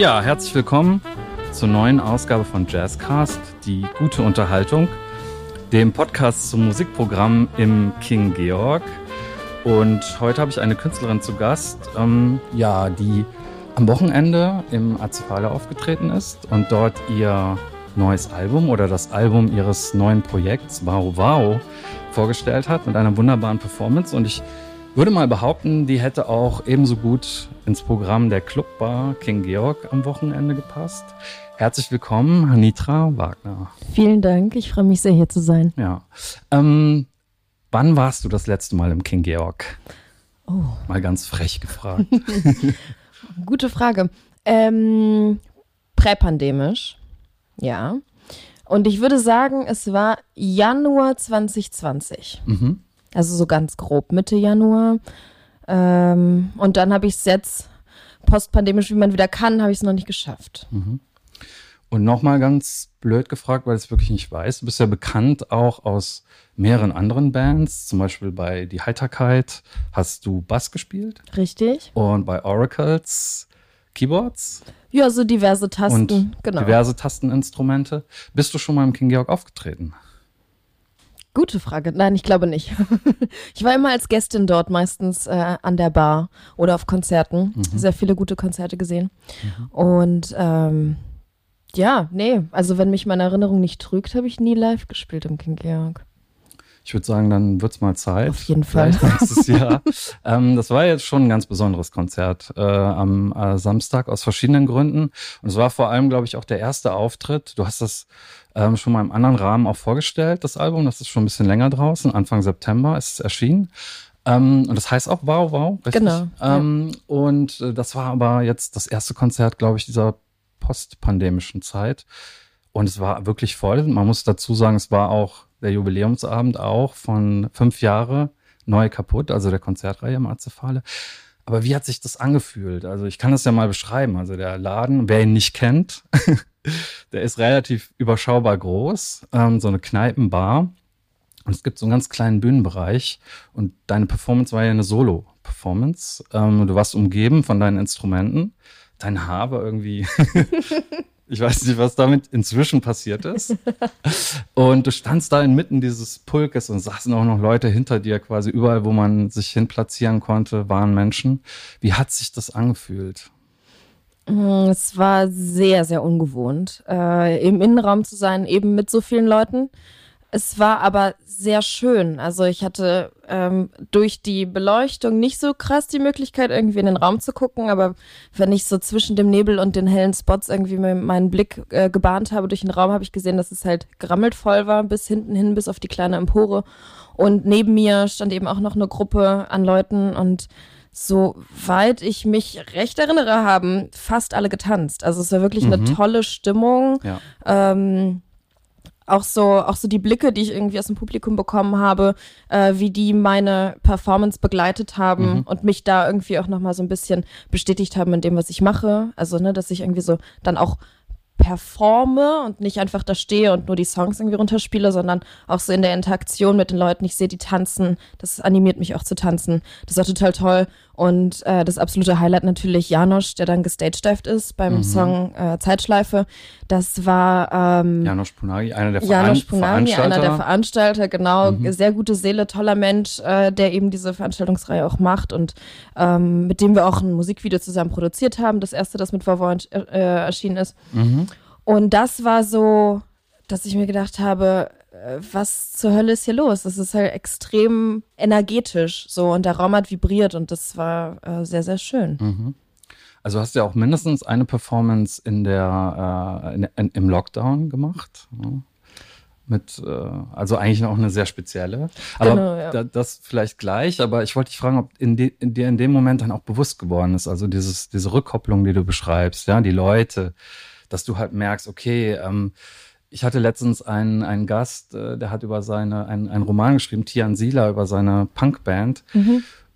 Ja, herzlich willkommen zur neuen Ausgabe von Jazzcast, die gute Unterhaltung, dem Podcast zum Musikprogramm im King Georg. Und heute habe ich eine Künstlerin zu Gast, ähm, ja, die am Wochenende im Azefale aufgetreten ist und dort ihr neues Album oder das Album ihres neuen Projekts Wow Wow vorgestellt hat mit einer wunderbaren Performance. Und ich würde mal behaupten, die hätte auch ebenso gut ins Programm der Clubbar King Georg am Wochenende gepasst. Herzlich willkommen, Hanitra Wagner. Vielen Dank, ich freue mich sehr hier zu sein. Ja. Ähm, wann warst du das letzte Mal im King Georg? Oh. Mal ganz frech gefragt. Gute Frage. Ähm, präpandemisch, ja. Und ich würde sagen, es war Januar 2020. mhm. Also so ganz grob Mitte Januar. Ähm, und dann habe ich es jetzt postpandemisch, wie man wieder kann, habe ich es noch nicht geschafft. Und nochmal ganz blöd gefragt, weil ich es wirklich nicht weiß. Du bist ja bekannt auch aus mehreren anderen Bands. Zum Beispiel bei Die Heiterkeit hast du Bass gespielt Richtig? und bei Oracles Keyboards Ja, so diverse Tasten. genau. diverse Tasteninstrumente. Bist du schon mal im King Georg aufgetreten? Gute Frage. Nein, ich glaube nicht. ich war immer als Gästin dort, meistens äh, an der Bar oder auf Konzerten. Sehr viele gute Konzerte gesehen. Und ähm, ja, nee, also wenn mich meine Erinnerung nicht trügt, habe ich nie live gespielt im King Georg. Ich würde sagen, dann wird's mal Zeit. Auf jeden Fall. Vielleicht nächstes Jahr. ähm, das war jetzt schon ein ganz besonderes Konzert äh, am äh, Samstag aus verschiedenen Gründen. Und es war vor allem, glaube ich, auch der erste Auftritt. Du hast das ähm, schon mal im anderen Rahmen auch vorgestellt, das Album. Das ist schon ein bisschen länger draußen. Anfang September ist es erschienen. Ähm, und das heißt auch Wow, wow, richtig? Genau, ja. Ähm, Und äh, das war aber jetzt das erste Konzert, glaube ich, dieser postpandemischen Zeit. Und es war wirklich voll. Man muss dazu sagen, es war auch der Jubiläumsabend auch von fünf Jahre neu kaputt, also der Konzertreihe im Azefale. Aber wie hat sich das angefühlt? Also ich kann das ja mal beschreiben. Also der Laden, wer ihn nicht kennt, der ist relativ überschaubar groß, ähm, so eine Kneipenbar. Und es gibt so einen ganz kleinen Bühnenbereich. Und deine Performance war ja eine Solo-Performance. Ähm, du warst umgeben von deinen Instrumenten. Dein Haar war irgendwie, ich weiß nicht, was damit inzwischen passiert ist. Und du standst da inmitten dieses Pulkes und saßen auch noch Leute hinter dir quasi überall, wo man sich hin platzieren konnte, waren Menschen. Wie hat sich das angefühlt? Mm, Es war sehr, sehr ungewohnt, äh, im Innenraum zu sein, eben mit so vielen Leuten. Es war aber sehr schön. Also ich hatte ähm, durch die Beleuchtung nicht so krass die Möglichkeit, irgendwie in den Raum zu gucken, aber wenn ich so zwischen dem Nebel und den hellen Spots irgendwie me- meinen Blick äh, gebahnt habe durch den Raum, habe ich gesehen, dass es halt gerammelt voll war, bis hinten hin, bis auf die kleine Empore. Und neben mir stand eben auch noch eine Gruppe an Leuten und soweit ich mich recht erinnere, haben fast alle getanzt. Also es war wirklich eine tolle Stimmung. Ja. Ähm, auch so, auch so die Blicke, die ich irgendwie aus dem Publikum bekommen habe, äh, wie die meine Performance begleitet haben und mich da irgendwie auch nochmal so ein bisschen bestätigt haben in dem, was ich mache. Also, ne, dass ich irgendwie so dann auch performe und nicht einfach da stehe und nur die Songs irgendwie runterspiele, sondern auch so in der Interaktion mit den Leuten. Ich sehe die tanzen, das animiert mich auch zu tanzen. Das war total toll. Und äh, das absolute Highlight natürlich Janosch, der dann gestagedived ist beim Song äh, Zeitschleife. Das war ähm, Janosch Punagi, einer der Veran Janosch Veranstalter. einer der Veranstalter, genau, sehr gute Seele, toller Mensch, äh, der eben diese Veranstaltungsreihe auch macht und ähm, mit dem wir auch ein Musikvideo zusammen produziert haben, das erste, das mit Vavon äh, erschienen ist. Und das war so, dass ich mir gedacht habe, äh, was zur Hölle ist hier los? Das ist halt extrem energetisch so und der Raum hat vibriert und das war äh, sehr, sehr schön. Also hast du ja auch mindestens eine Performance in der äh, in, in, im Lockdown gemacht. Ja. Mit, äh, also eigentlich auch eine sehr spezielle. Aber Genau, ja. da, das vielleicht gleich, aber ich wollte dich fragen, ob in, de, in dir in dem Moment dann auch bewusst geworden ist, also dieses, diese Rückkopplung, die du beschreibst, ja, die Leute, dass du halt merkst, okay, ähm, ich hatte letztens einen, einen Gast, äh, der hat über seine, einen, einen Roman geschrieben, Tian Sila, über seine Punkband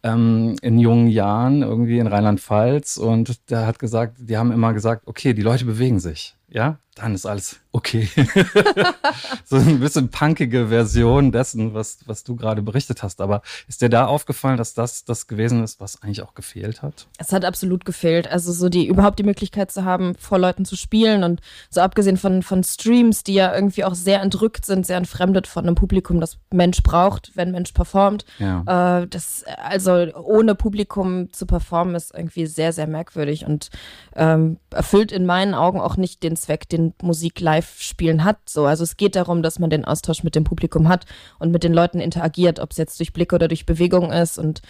ähm, in jungen Jahren irgendwie in Rheinland-Pfalz. Und der hat gesagt, die haben immer gesagt, okay, die Leute bewegen sich, ja, dann ist alles okay. so ein bisschen punkige Version dessen, was, was du gerade berichtet hast. Aber ist dir da aufgefallen, dass das das gewesen ist, was eigentlich auch gefehlt hat? Es hat absolut gefehlt. Also so die überhaupt die Möglichkeit zu haben, vor Leuten zu spielen und so abgesehen von, von Streams, die ja irgendwie auch sehr entrückt sind, sehr entfremdet von einem Publikum, das Mensch braucht, wenn Mensch performt. Ja. Äh, das, also ohne Publikum zu performen, ist irgendwie sehr, sehr merkwürdig und ähm, erfüllt in meinen Augen auch nicht den Zweck, den Musik live spielen hat. So, also es geht darum, dass man den Austausch mit dem Publikum hat und mit den Leuten interagiert, ob es jetzt durch Blick oder durch Bewegung ist. Und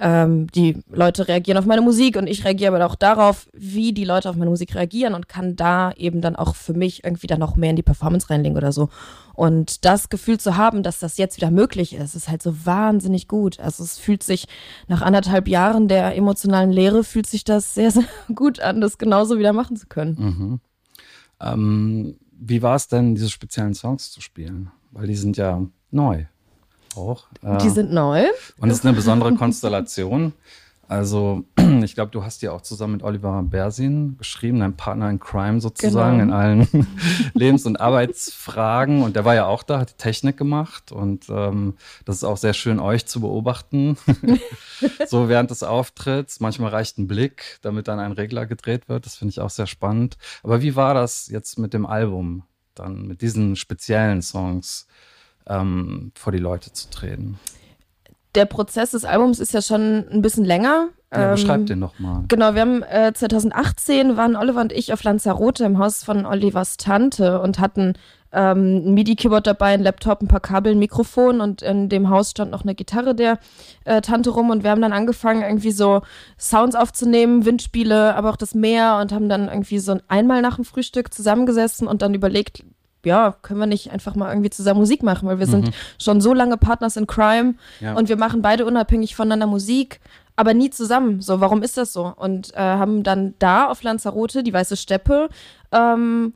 ähm, die Leute reagieren auf meine Musik und ich reagiere aber auch darauf, wie die Leute auf meine Musik reagieren und kann da eben dann auch für mich irgendwie dann noch mehr in die Performance reinlegen oder so. Und das Gefühl zu haben, dass das jetzt wieder möglich ist, ist halt so wahnsinnig gut. Also es fühlt sich nach anderthalb Jahren der emotionalen Lehre fühlt sich das sehr, sehr gut an, das genauso wieder machen zu können. Mhm. Ähm, wie war es denn, diese speziellen Songs zu spielen? Weil die sind ja neu. Auch. Die äh, sind neu. Und es ist eine besondere Konstellation. Also, ich glaube, du hast ja auch zusammen mit Oliver Bersin geschrieben, dein Partner in Crime sozusagen, genau. in allen Lebens- und Arbeitsfragen. Und der war ja auch da, hat die Technik gemacht. Und ähm, das ist auch sehr schön, euch zu beobachten. so während des Auftritts. Manchmal reicht ein Blick, damit dann ein Regler gedreht wird. Das finde ich auch sehr spannend. Aber wie war das jetzt mit dem Album, dann mit diesen speziellen Songs ähm, vor die Leute zu treten? Der Prozess des Albums ist ja schon ein bisschen länger. Ja, beschreib ähm, den nochmal. Genau, wir haben äh, 2018 waren Oliver und ich auf Lanzarote im Haus von Olivers Tante und hatten ähm, ein MIDI-Keyboard dabei, ein Laptop, ein paar Kabel, ein Mikrofon und in dem Haus stand noch eine Gitarre der äh, Tante rum und wir haben dann angefangen, irgendwie so Sounds aufzunehmen, Windspiele, aber auch das Meer und haben dann irgendwie so einmal nach dem Frühstück zusammengesessen und dann überlegt, ja, können wir nicht einfach mal irgendwie zusammen Musik machen, weil wir mhm. sind schon so lange Partners in Crime ja. und wir machen beide unabhängig voneinander Musik, aber nie zusammen. So, warum ist das so? Und äh, haben dann da auf Lanzarote die Weiße Steppe ähm,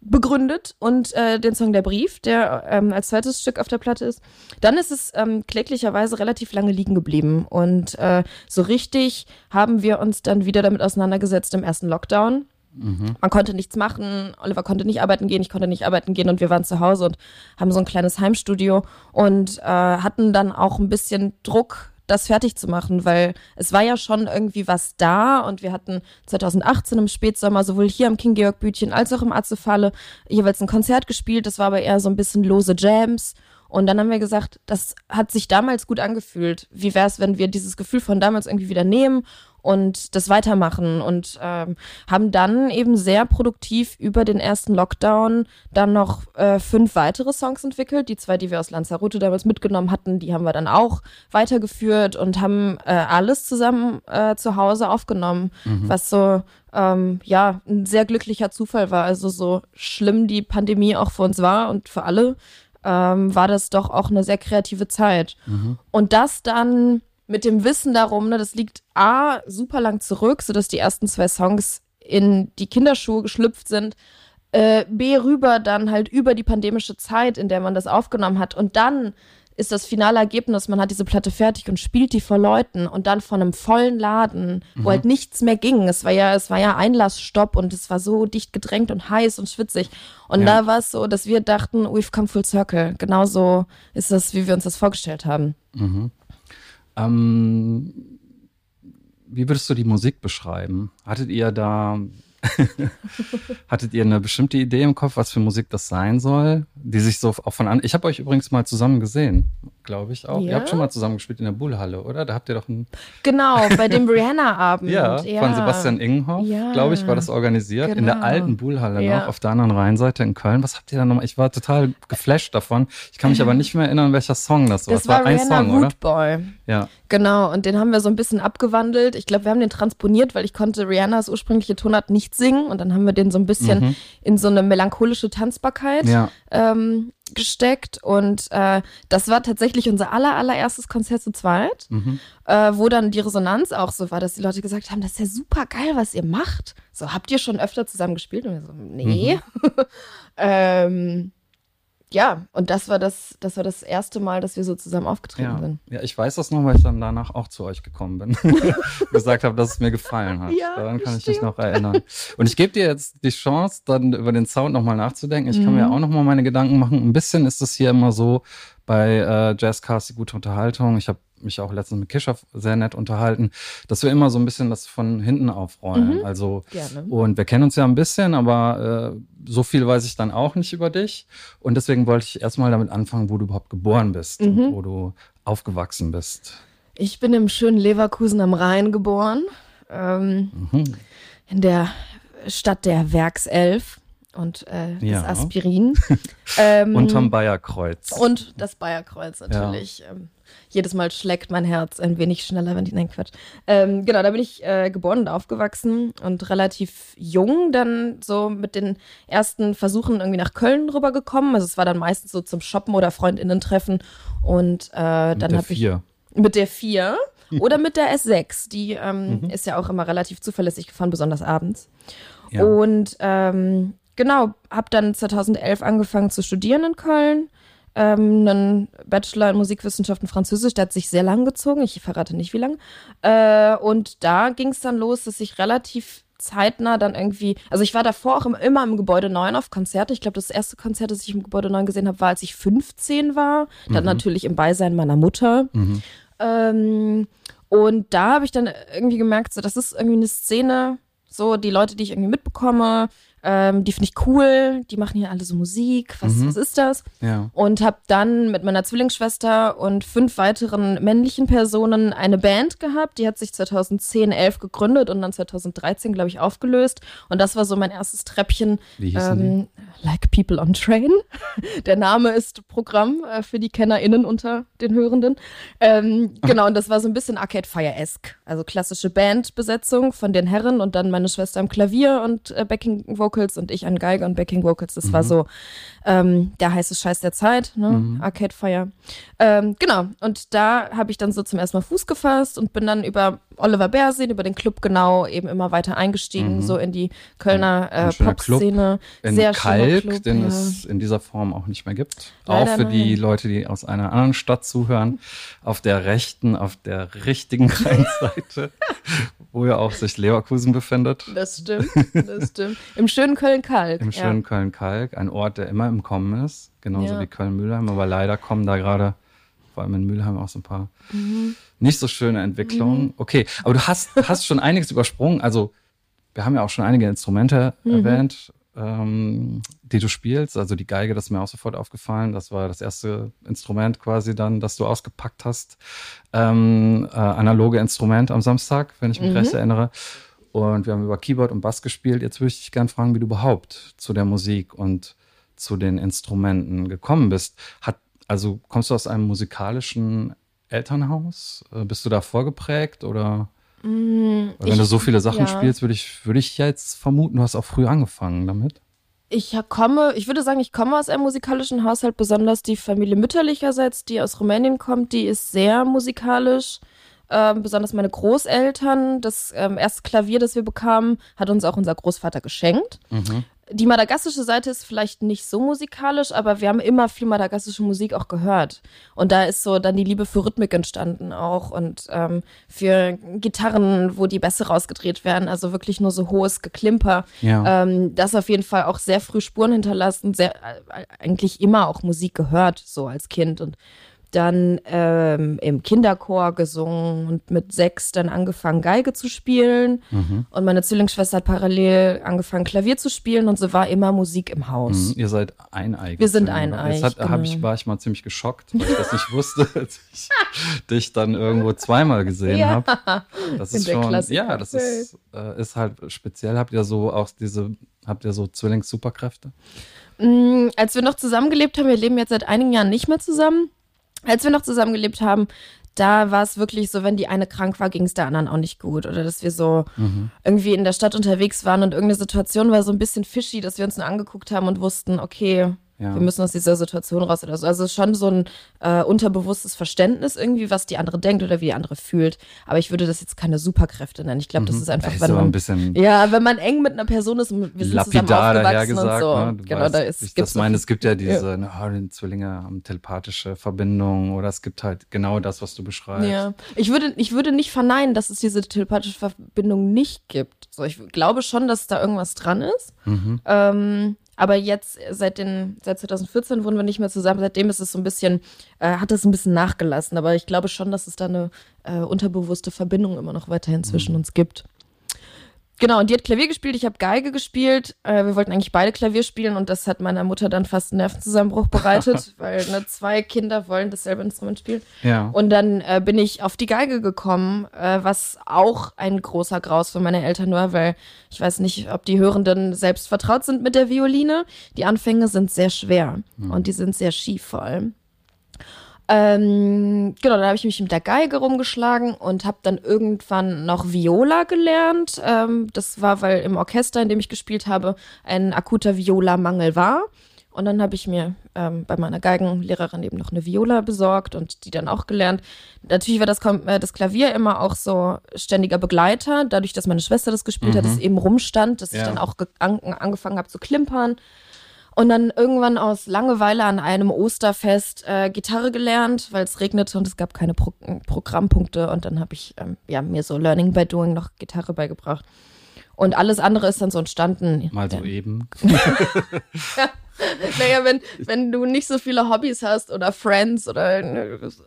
begründet und äh, den Song Der Brief, der ähm, als zweites Stück auf der Platte ist. Dann ist es ähm, kläglicherweise relativ lange liegen geblieben und äh, so richtig haben wir uns dann wieder damit auseinandergesetzt im ersten Lockdown Mhm. Man konnte nichts machen, Oliver konnte nicht arbeiten gehen, ich konnte nicht arbeiten gehen und wir waren zu Hause und haben so ein kleines Heimstudio und äh, hatten dann auch ein bisschen Druck, das fertig zu machen, weil es war ja schon irgendwie was da und wir hatten 2018 im Spätsommer sowohl hier am King Georg Bütchen als auch im Atzefalle jeweils ein Konzert gespielt. Das war aber eher so ein bisschen lose Jams. Und dann haben wir gesagt, das hat sich damals gut angefühlt. Wie wäre es, wenn wir dieses Gefühl von damals irgendwie wieder nehmen und das weitermachen und ähm, haben dann eben sehr produktiv über den ersten Lockdown dann noch äh, fünf weitere Songs entwickelt. Die zwei, die wir aus Lanzarote damals mitgenommen hatten, die haben wir dann auch weitergeführt und haben äh, alles zusammen äh, zu Hause aufgenommen, mhm. was so ähm, ja ein sehr glücklicher Zufall war. Also so schlimm die Pandemie auch für uns war und für alle, ähm, war das doch auch eine sehr kreative Zeit. Mhm. Und das dann mit dem Wissen darum, ne, das liegt A, super lang zurück, sodass die ersten zwei Songs in die Kinderschuhe geschlüpft sind. Äh, B, rüber dann halt über die pandemische Zeit, in der man das aufgenommen hat. Und dann ist das finale Ergebnis, man hat diese Platte fertig und spielt die vor Leuten und dann von einem vollen Laden, mhm. wo halt nichts mehr ging. Es war ja, es war ja Einlassstopp und es war so dicht gedrängt und heiß und schwitzig. Und ja. da war es so, dass wir dachten, we've come full circle. Genauso ist das, wie wir uns das vorgestellt haben. Mhm. Ähm, wie würdest du die Musik beschreiben? Hattet ihr da Hattet ihr eine bestimmte Idee im Kopf, was für Musik das sein soll, die sich so auch von an. Ich habe euch übrigens mal zusammen gesehen, glaube ich auch. Ja? Ihr habt schon mal zusammen gespielt in der Bullhalle, oder? Da habt ihr doch ein Genau, bei dem Rihanna-Abend. ja, ja, von Sebastian Ingenhoff, ja. glaube ich, war das organisiert genau. in der genau. alten Bullhalle noch auf der anderen Rheinseite in Köln. Was habt ihr da nochmal? Ich war total geflasht davon. Ich kann mich aber nicht mehr erinnern, welcher Song das war. Das, das war, war ein Rihanna Song, Root Boy. Ja. Genau, und den haben wir so ein bisschen abgewandelt. Ich glaube, wir haben den transponiert, weil ich konnte Rihannas ursprüngliche Tonart nicht singen und dann haben wir den so ein bisschen mhm. in so eine melancholische Tanzbarkeit ja. ähm, gesteckt und äh, das war tatsächlich unser aller, allererstes Konzert zu zweit, mhm. äh, wo dann die Resonanz auch so war, dass die Leute gesagt haben, das ist ja super geil, was ihr macht. So, habt ihr schon öfter zusammen gespielt? Und wir so, nee. Mhm. ähm, ja, und das war das, das war das erste Mal, dass wir so zusammen aufgetreten Ja. sind. ja, ich weiß das noch, weil ich dann danach auch zu euch gekommen bin. gesagt habe, dass es mir gefallen hat. Ja, Daran kann ich mich stimmt. noch erinnern. Und ich gebe dir jetzt die Chance, dann über den Sound nochmal nachzudenken. Ich kann Mhm. mir auch nochmal meine Gedanken machen. Ein bisschen ist es hier immer so bei äh, Jazzcast, die gute Unterhaltung. Ich habe mich auch letztens mit Kischoff sehr nett unterhalten, dass wir immer so ein bisschen das von hinten aufrollen. Mhm. Also Gerne. und wir kennen uns ja ein bisschen, aber äh, so viel weiß ich dann auch nicht über dich. Und deswegen wollte ich erstmal damit anfangen, wo du überhaupt geboren bist Mhm. und wo du aufgewachsen bist. Ich bin im schönen Leverkusen am Rhein geboren, ähm, Mhm. in der Stadt der Werkself und äh, Ja. des Aspirin. ähm, Unterm Bayerkreuz. und das Bayerkreuz natürlich. Ähm, jedes Mal schlägt mein Herz ein wenig schneller, wenn ich, nein, Quatsch. Ähm, genau, da bin ich äh, geboren und aufgewachsen und relativ jung dann so mit den ersten Versuchen irgendwie nach Köln rübergekommen. Also es war dann meistens so zum Shoppen oder FreundInnen-Treffen und äh, dann habe ich mit der 4 oder mit der S6. Die ähm, ist ja auch immer relativ zuverlässig gefahren, besonders abends. Ja. Und ähm, genau, habe dann 2011 angefangen zu studieren in Köln. Ähm, einen Bachelor in Musikwissenschaften Französisch, der hat sich sehr lang gezogen, ich verrate nicht wie lang. Äh, und da ging es dann los, dass ich relativ zeitnah dann irgendwie, also ich war davor auch im, immer im Gebäude 9 auf Konzerte. Ich glaube, das erste Konzert, das ich im Gebäude 9 gesehen habe, war, als ich 15 war. Dann natürlich im Beisein meiner Mutter. Mhm. Ähm, und da habe ich dann irgendwie gemerkt, so, das ist irgendwie eine Szene, so die Leute, die ich irgendwie mitbekomme, ähm, die finde ich cool, die machen hier alle so Musik, was, Mhm. was ist das? Ja. Und habe dann mit meiner Zwillingsschwester und fünf weiteren männlichen Personen eine Band gehabt, die hat sich 2010, 11 gegründet und dann 2013, glaube ich, aufgelöst. Und das war so mein erstes Treppchen. Wie hießen ähm, Like People on Train. Der Name ist Programm äh, für die KennerInnen unter den Hörenden. Ähm, genau, und das war so ein bisschen Arcade Fire-esque. Also klassische Bandbesetzung von den Herren und dann meine Schwester am Klavier und äh, Backing Vocals und ich an Geige und Backing Vocals. Das war so ähm, der heiße Scheiß der Zeit, ne? Arcade Fire. Ähm, genau, und da habe ich dann so zum ersten Mal Fuß gefasst und bin dann über Oliver Bärsehen, über den Club genau eben immer weiter eingestiegen, so in die Kölner Ein äh, schöner Club Pop-Szene. Sehr Kalk, Club, den ja. es in dieser Form auch nicht mehr gibt. Leider auch für die nein. Leute, die aus einer anderen Stadt zuhören. Auf der rechten, auf der richtigen Rheinseite, wo ja auch sich Leverkusen befindet. Das stimmt, das stimmt. Im schönen Köln-Kalk. Im schönen Köln-Kalk, ein Ort, der immer im Kommen ist, genauso Ja. wie Köln-Mühlheim. Aber leider kommen da gerade, vor allem in Mülheim, auch so ein paar Mhm. nicht so schöne Entwicklungen. Okay, aber du hast, hast schon einiges übersprungen. Also, wir haben ja auch schon einige Instrumente Mhm. erwähnt, ähm, die du spielst. Also, die Geige, das ist mir auch sofort aufgefallen. Das war das erste Instrument quasi dann, das du ausgepackt hast. Ähm, äh, analoge Instrument am Samstag, wenn ich mich Mhm. recht erinnere. Und wir haben über Keyboard und Bass gespielt. Jetzt würde ich dich gerne fragen, wie du überhaupt zu der Musik und zu den Instrumenten gekommen bist. Hat, also kommst du aus einem musikalischen Elternhaus? Äh, Bist du da vorgeprägt oder? Weil wenn Mm, ich- du so viele Sachen ja. spielst, würde ich, würde ich jetzt vermuten, du hast auch früh angefangen damit. Ich komme, ich würde sagen, ich komme aus einem musikalischen Haushalt, besonders die Familie mütterlicherseits, die aus Rumänien kommt, die ist sehr musikalisch. Ähm, besonders meine Großeltern, das ähm, erste Klavier, das wir bekamen, hat uns auch unser Großvater geschenkt. Die madagassische Seite ist vielleicht nicht so musikalisch, aber wir haben immer viel madagassische Musik auch gehört. Und da ist so dann die Liebe für Rhythmik entstanden auch und ähm, für Gitarren, wo die Bässe rausgedreht werden. Also wirklich nur so hohes Geklimper. Ja. Ähm, das auf jeden Fall auch sehr früh Spuren hinterlassen, sehr, äh, eigentlich immer auch Musik gehört, so als Kind. Und dann ähm, im Kinderchor gesungen und mit sechs dann angefangen, Geige zu spielen. Mhm. Und meine Zwillingsschwester hat parallel angefangen, Klavier zu spielen und so war immer Musik im Haus. Mhm, Ihr seid eineig. Wir sind eineig, Jetzt hab ich, genau. war ich mal ziemlich geschockt, weil ich das nicht wusste, als ich dich dann irgendwo zweimal gesehen Ja. habe. Das ist schon, ja, das ist, äh, ist halt speziell. Habt ihr so auch diese, habt ihr so Zwillings-Superkräfte? Mm, Als wir noch zusammengelebt haben, wir leben jetzt seit einigen Jahren nicht mehr zusammen. Als wir noch zusammengelebt haben, da war es wirklich so, wenn die eine krank war, ging es der anderen auch nicht gut. Oder dass wir so irgendwie in der Stadt unterwegs waren und irgendeine Situation war so ein bisschen fishy, dass wir uns nur angeguckt haben und wussten, okay, Ja. Wir müssen aus dieser Situation raus oder so. Also es ist schon so ein äh, unterbewusstes Verständnis irgendwie, was die andere denkt oder wie die andere fühlt. Aber ich würde das jetzt keine Superkräfte nennen. Ich glaube, mhm. das ist einfach, wenn man, ein ja, wenn man eng mit einer Person ist und wir sind zusammen aufgewachsen gesagt, und so. Ne? Genau, weißt, da ist, ich das meine, es gibt ja diese ja. Ne, Zwillinge haben telepathische Verbindungen oder es gibt halt genau das, was du beschreibst. Ja, ich würde, ich würde nicht verneinen, dass es diese telepathische Verbindung nicht gibt. So, ich glaube schon, dass da irgendwas dran ist. Mhm. Ähm, aber jetzt seit den seit 2014 wohnen wir nicht mehr zusammen. Seitdem ist es so ein bisschen, äh, hat es ein bisschen nachgelassen. Aber ich glaube schon, dass es da eine äh, unterbewusste Verbindung immer noch weiterhin zwischen mhm. uns gibt. Genau, und die hat Klavier gespielt, ich habe Geige gespielt. Äh, wir wollten eigentlich beide Klavier spielen und das hat meiner Mutter dann fast einen Nervenzusammenbruch bereitet, weil ne, zwei Kinder wollen dasselbe Instrument spielen. Ja. Und dann äh, bin ich auf die Geige gekommen, äh, was auch ein großer Graus für meine Eltern war, weil ich weiß nicht, ob die Hörenden selbst vertraut sind mit der Violine. Die Anfänge sind sehr schwer mhm. und die sind sehr schief vor allem. Ähm, genau, dann habe ich mich mit der Geige rumgeschlagen und habe dann irgendwann noch Viola gelernt. Ähm, das war, weil im Orchester, in dem ich gespielt habe, ein akuter Viola-Mangel war. Und dann habe ich mir ähm, bei meiner Geigenlehrerin eben noch eine Viola besorgt und die dann auch gelernt. Natürlich war das, äh, das Klavier immer auch so ständiger Begleiter, dadurch, dass meine Schwester das gespielt mhm. hat, dass es eben rumstand, dass ja. ich dann auch an, angefangen habe zu klimpern. Und dann irgendwann aus Langeweile an einem Osterfest äh, Gitarre gelernt, weil es regnete und es gab keine Pro Programmpunkte. Und dann habe ich ähm, ja, mir so Learning by Doing noch Gitarre beigebracht. Und alles andere ist dann so entstanden. Mal so eben. ja. naja, wenn, wenn du nicht so viele Hobbys hast oder Friends oder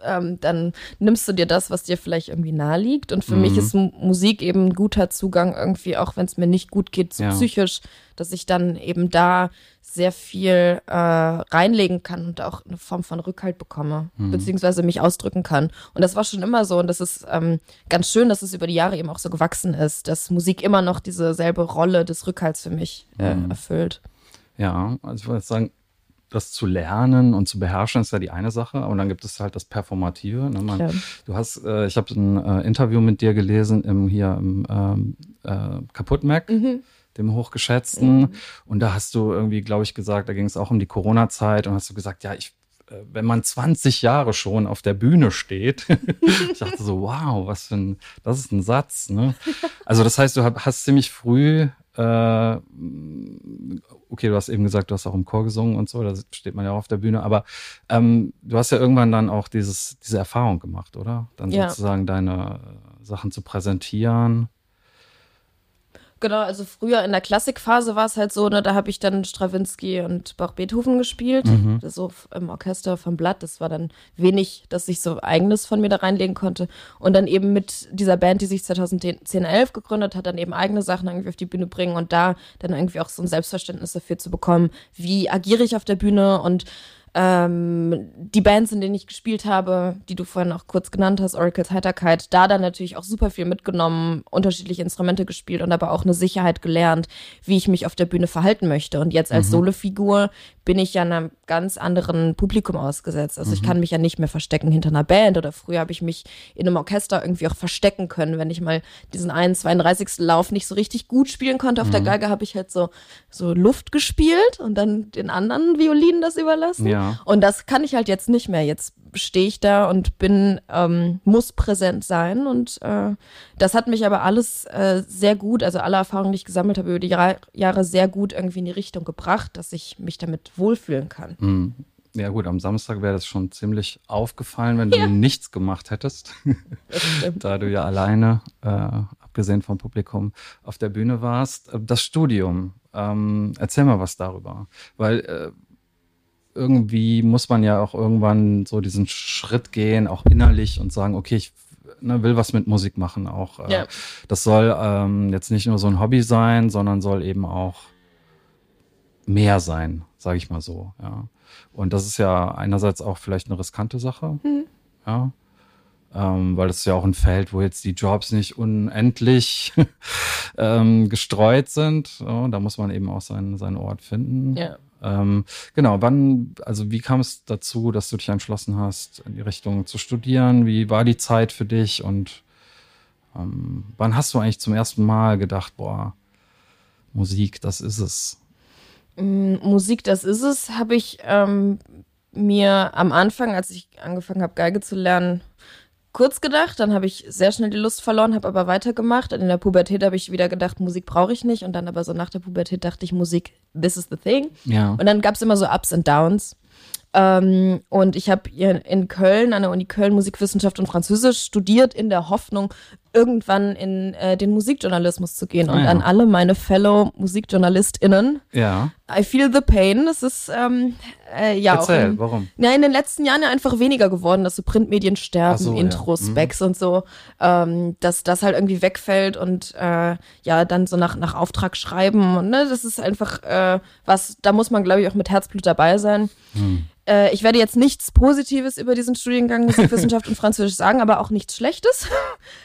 ähm, dann nimmst du dir das, was dir vielleicht irgendwie nahe liegt. Und für mhm. mich ist Musik eben ein guter Zugang irgendwie, auch wenn es mir nicht gut geht, so ja. psychisch, dass ich dann eben da sehr viel äh, reinlegen kann und auch eine Form von Rückhalt bekomme, mhm. beziehungsweise mich ausdrücken kann. Und das war schon immer so und das ist ähm, ganz schön, dass es über die Jahre eben auch so gewachsen ist, dass Musik immer noch diese selbe Rolle des Rückhalts für mich äh, mhm. erfüllt. Ja, also ich würde sagen, das zu lernen und zu beherrschen ist ja die eine Sache, aber dann gibt es halt das Performative. Ne? Man, du hast, äh, ich habe ein äh, Interview mit dir gelesen im hier im ähm, äh, Kaputt Mac. Mhm dem Hochgeschätzten. Mhm. Und da hast du irgendwie, glaube ich, gesagt, da ging es auch um die Corona-Zeit und hast du gesagt, ja, ich, äh, wenn man 20 Jahre schon auf der Bühne steht, ich dachte so, wow, was für ein, das ist ein Satz. Ne? Also das heißt, du hast ziemlich früh okay, du hast eben gesagt, du hast auch im Chor gesungen und so, da steht man ja auch auf der Bühne, aber ähm, du hast ja irgendwann dann auch dieses, diese Erfahrung gemacht, oder? Dann ja. sozusagen deine Sachen zu präsentieren. Genau, also früher in der Klassikphase war es halt so, ne, da habe ich dann Stravinsky und Bach Beethoven gespielt, mhm. so im Orchester vom Blatt. Das war dann wenig, dass ich so eigenes von mir da reinlegen konnte. Und dann eben mit dieser Band, die sich 2010, 11 gegründet hat, dann eben eigene Sachen irgendwie auf die Bühne bringen und da dann irgendwie auch so ein Selbstverständnis dafür zu bekommen, wie agiere ich auf der Bühne und ähm, die Bands, in denen ich gespielt habe, die du vorhin auch kurz genannt hast, Oracles Heiterkeit, da dann natürlich auch super viel mitgenommen, unterschiedliche Instrumente gespielt und aber auch eine Sicherheit gelernt, wie ich mich auf der Bühne verhalten möchte. Und jetzt als mhm. Solofigur bin ich ja einem ganz anderen Publikum ausgesetzt. Also mhm. ich kann mich ja nicht mehr verstecken hinter einer Band oder früher habe ich mich in einem Orchester irgendwie auch verstecken können, wenn ich mal diesen einen 32. Lauf nicht so richtig gut spielen konnte. Auf mhm. der Geige habe ich halt so, so Luft gespielt und dann den anderen Violinen das überlassen. Ja. Und das kann ich halt jetzt nicht mehr. Jetzt stehe ich da und bin, ähm, muss präsent sein. Und äh, das hat mich aber alles äh, sehr gut, also alle Erfahrungen, die ich gesammelt habe über die Jahre, sehr gut irgendwie in die Richtung gebracht, dass ich mich damit wohlfühlen kann. Mhm. Ja gut, am Samstag wäre das schon ziemlich aufgefallen, wenn du ja. nichts gemacht hättest, da du ja alleine, äh, abgesehen vom Publikum, auf der Bühne warst. Das Studium, ähm, erzähl mal was darüber, weil äh, irgendwie muss man ja auch irgendwann so diesen Schritt gehen, auch innerlich und sagen, okay, ich ne, will was mit Musik machen auch. Äh, ja. Das soll ähm, jetzt nicht nur so ein Hobby sein, sondern soll eben auch mehr sein, sage ich mal so. Ja. Und das ist ja einerseits auch vielleicht eine riskante Sache, mhm. ja. Ähm, weil das ist ja auch ein Feld, wo jetzt die Jobs nicht unendlich ähm, gestreut sind. So, da muss man eben auch seinen, seinen Ort finden. Ja. Ähm, genau, wann, also wie kam es dazu, dass du dich entschlossen hast, in die Richtung zu studieren? Wie war die Zeit für dich und ähm, wann hast du eigentlich zum ersten Mal gedacht, boah, Musik, das ist es? Mm, Musik, das ist es, habe ich ähm, mir am Anfang, als ich angefangen habe, Geige zu lernen, kurz gedacht. Dann habe ich sehr schnell die Lust verloren, habe aber weitergemacht. Und in der Pubertät habe ich wieder gedacht, Musik brauche ich nicht. Und dann aber so nach der Pubertät dachte ich, Musik, this is the thing. Ja. Und dann gab es immer so Ups und Downs. Ähm, und ich habe in Köln, an der Uni Köln, Musikwissenschaft und Französisch studiert, in der Hoffnung, irgendwann in äh, den Musikjournalismus zu gehen. Ah, und ja. an alle meine Fellow MusikjournalistInnen, Ja. I feel the pain. Es ist ähm, äh, ja Erzähl, auch in, warum? ja, in den letzten Jahren ja einfach weniger geworden, dass so Printmedien sterben, so, ja. Intros, Mhm. Specs und so, ähm, dass das halt irgendwie wegfällt und äh, ja, dann so nach, nach Auftrag schreiben. Und, ne, das ist einfach äh, was, da muss man, glaube ich, auch mit Herzblut dabei sein. Hm. Äh, ich werde jetzt nichts Positives über diesen Studiengang Musikwissenschaft und Französisch sagen, aber auch nichts Schlechtes.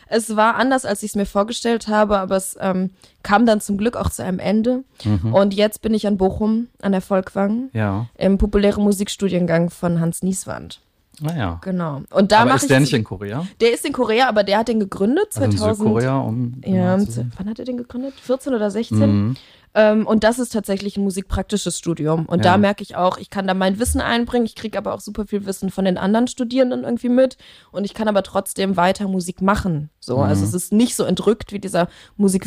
Es war anders, als ich es mir vorgestellt habe, aber es ähm, kam dann zum Glück auch zu einem Ende. Mhm. Und jetzt bin ich an Bochum, an der Volkwang, Ja. im populären Musikstudiengang von Hans Nieswand. Naja. Genau. Und da Aber ist ich. der nicht in Korea? der ist in Korea, aber der hat den gegründet Also in 2000. Südkorea, um. Ja, genau sein? wann hat er den gegründet? 14 oder 16? Mhm. Ähm, und das ist tatsächlich ein musikpraktisches Studium. Und Ja. da merke ich auch, ich kann da mein Wissen einbringen, ich kriege aber auch super viel Wissen von den anderen Studierenden irgendwie mit. Und ich kann aber trotzdem weiter Musik machen. So, also Mhm. es ist nicht so entrückt wie dieser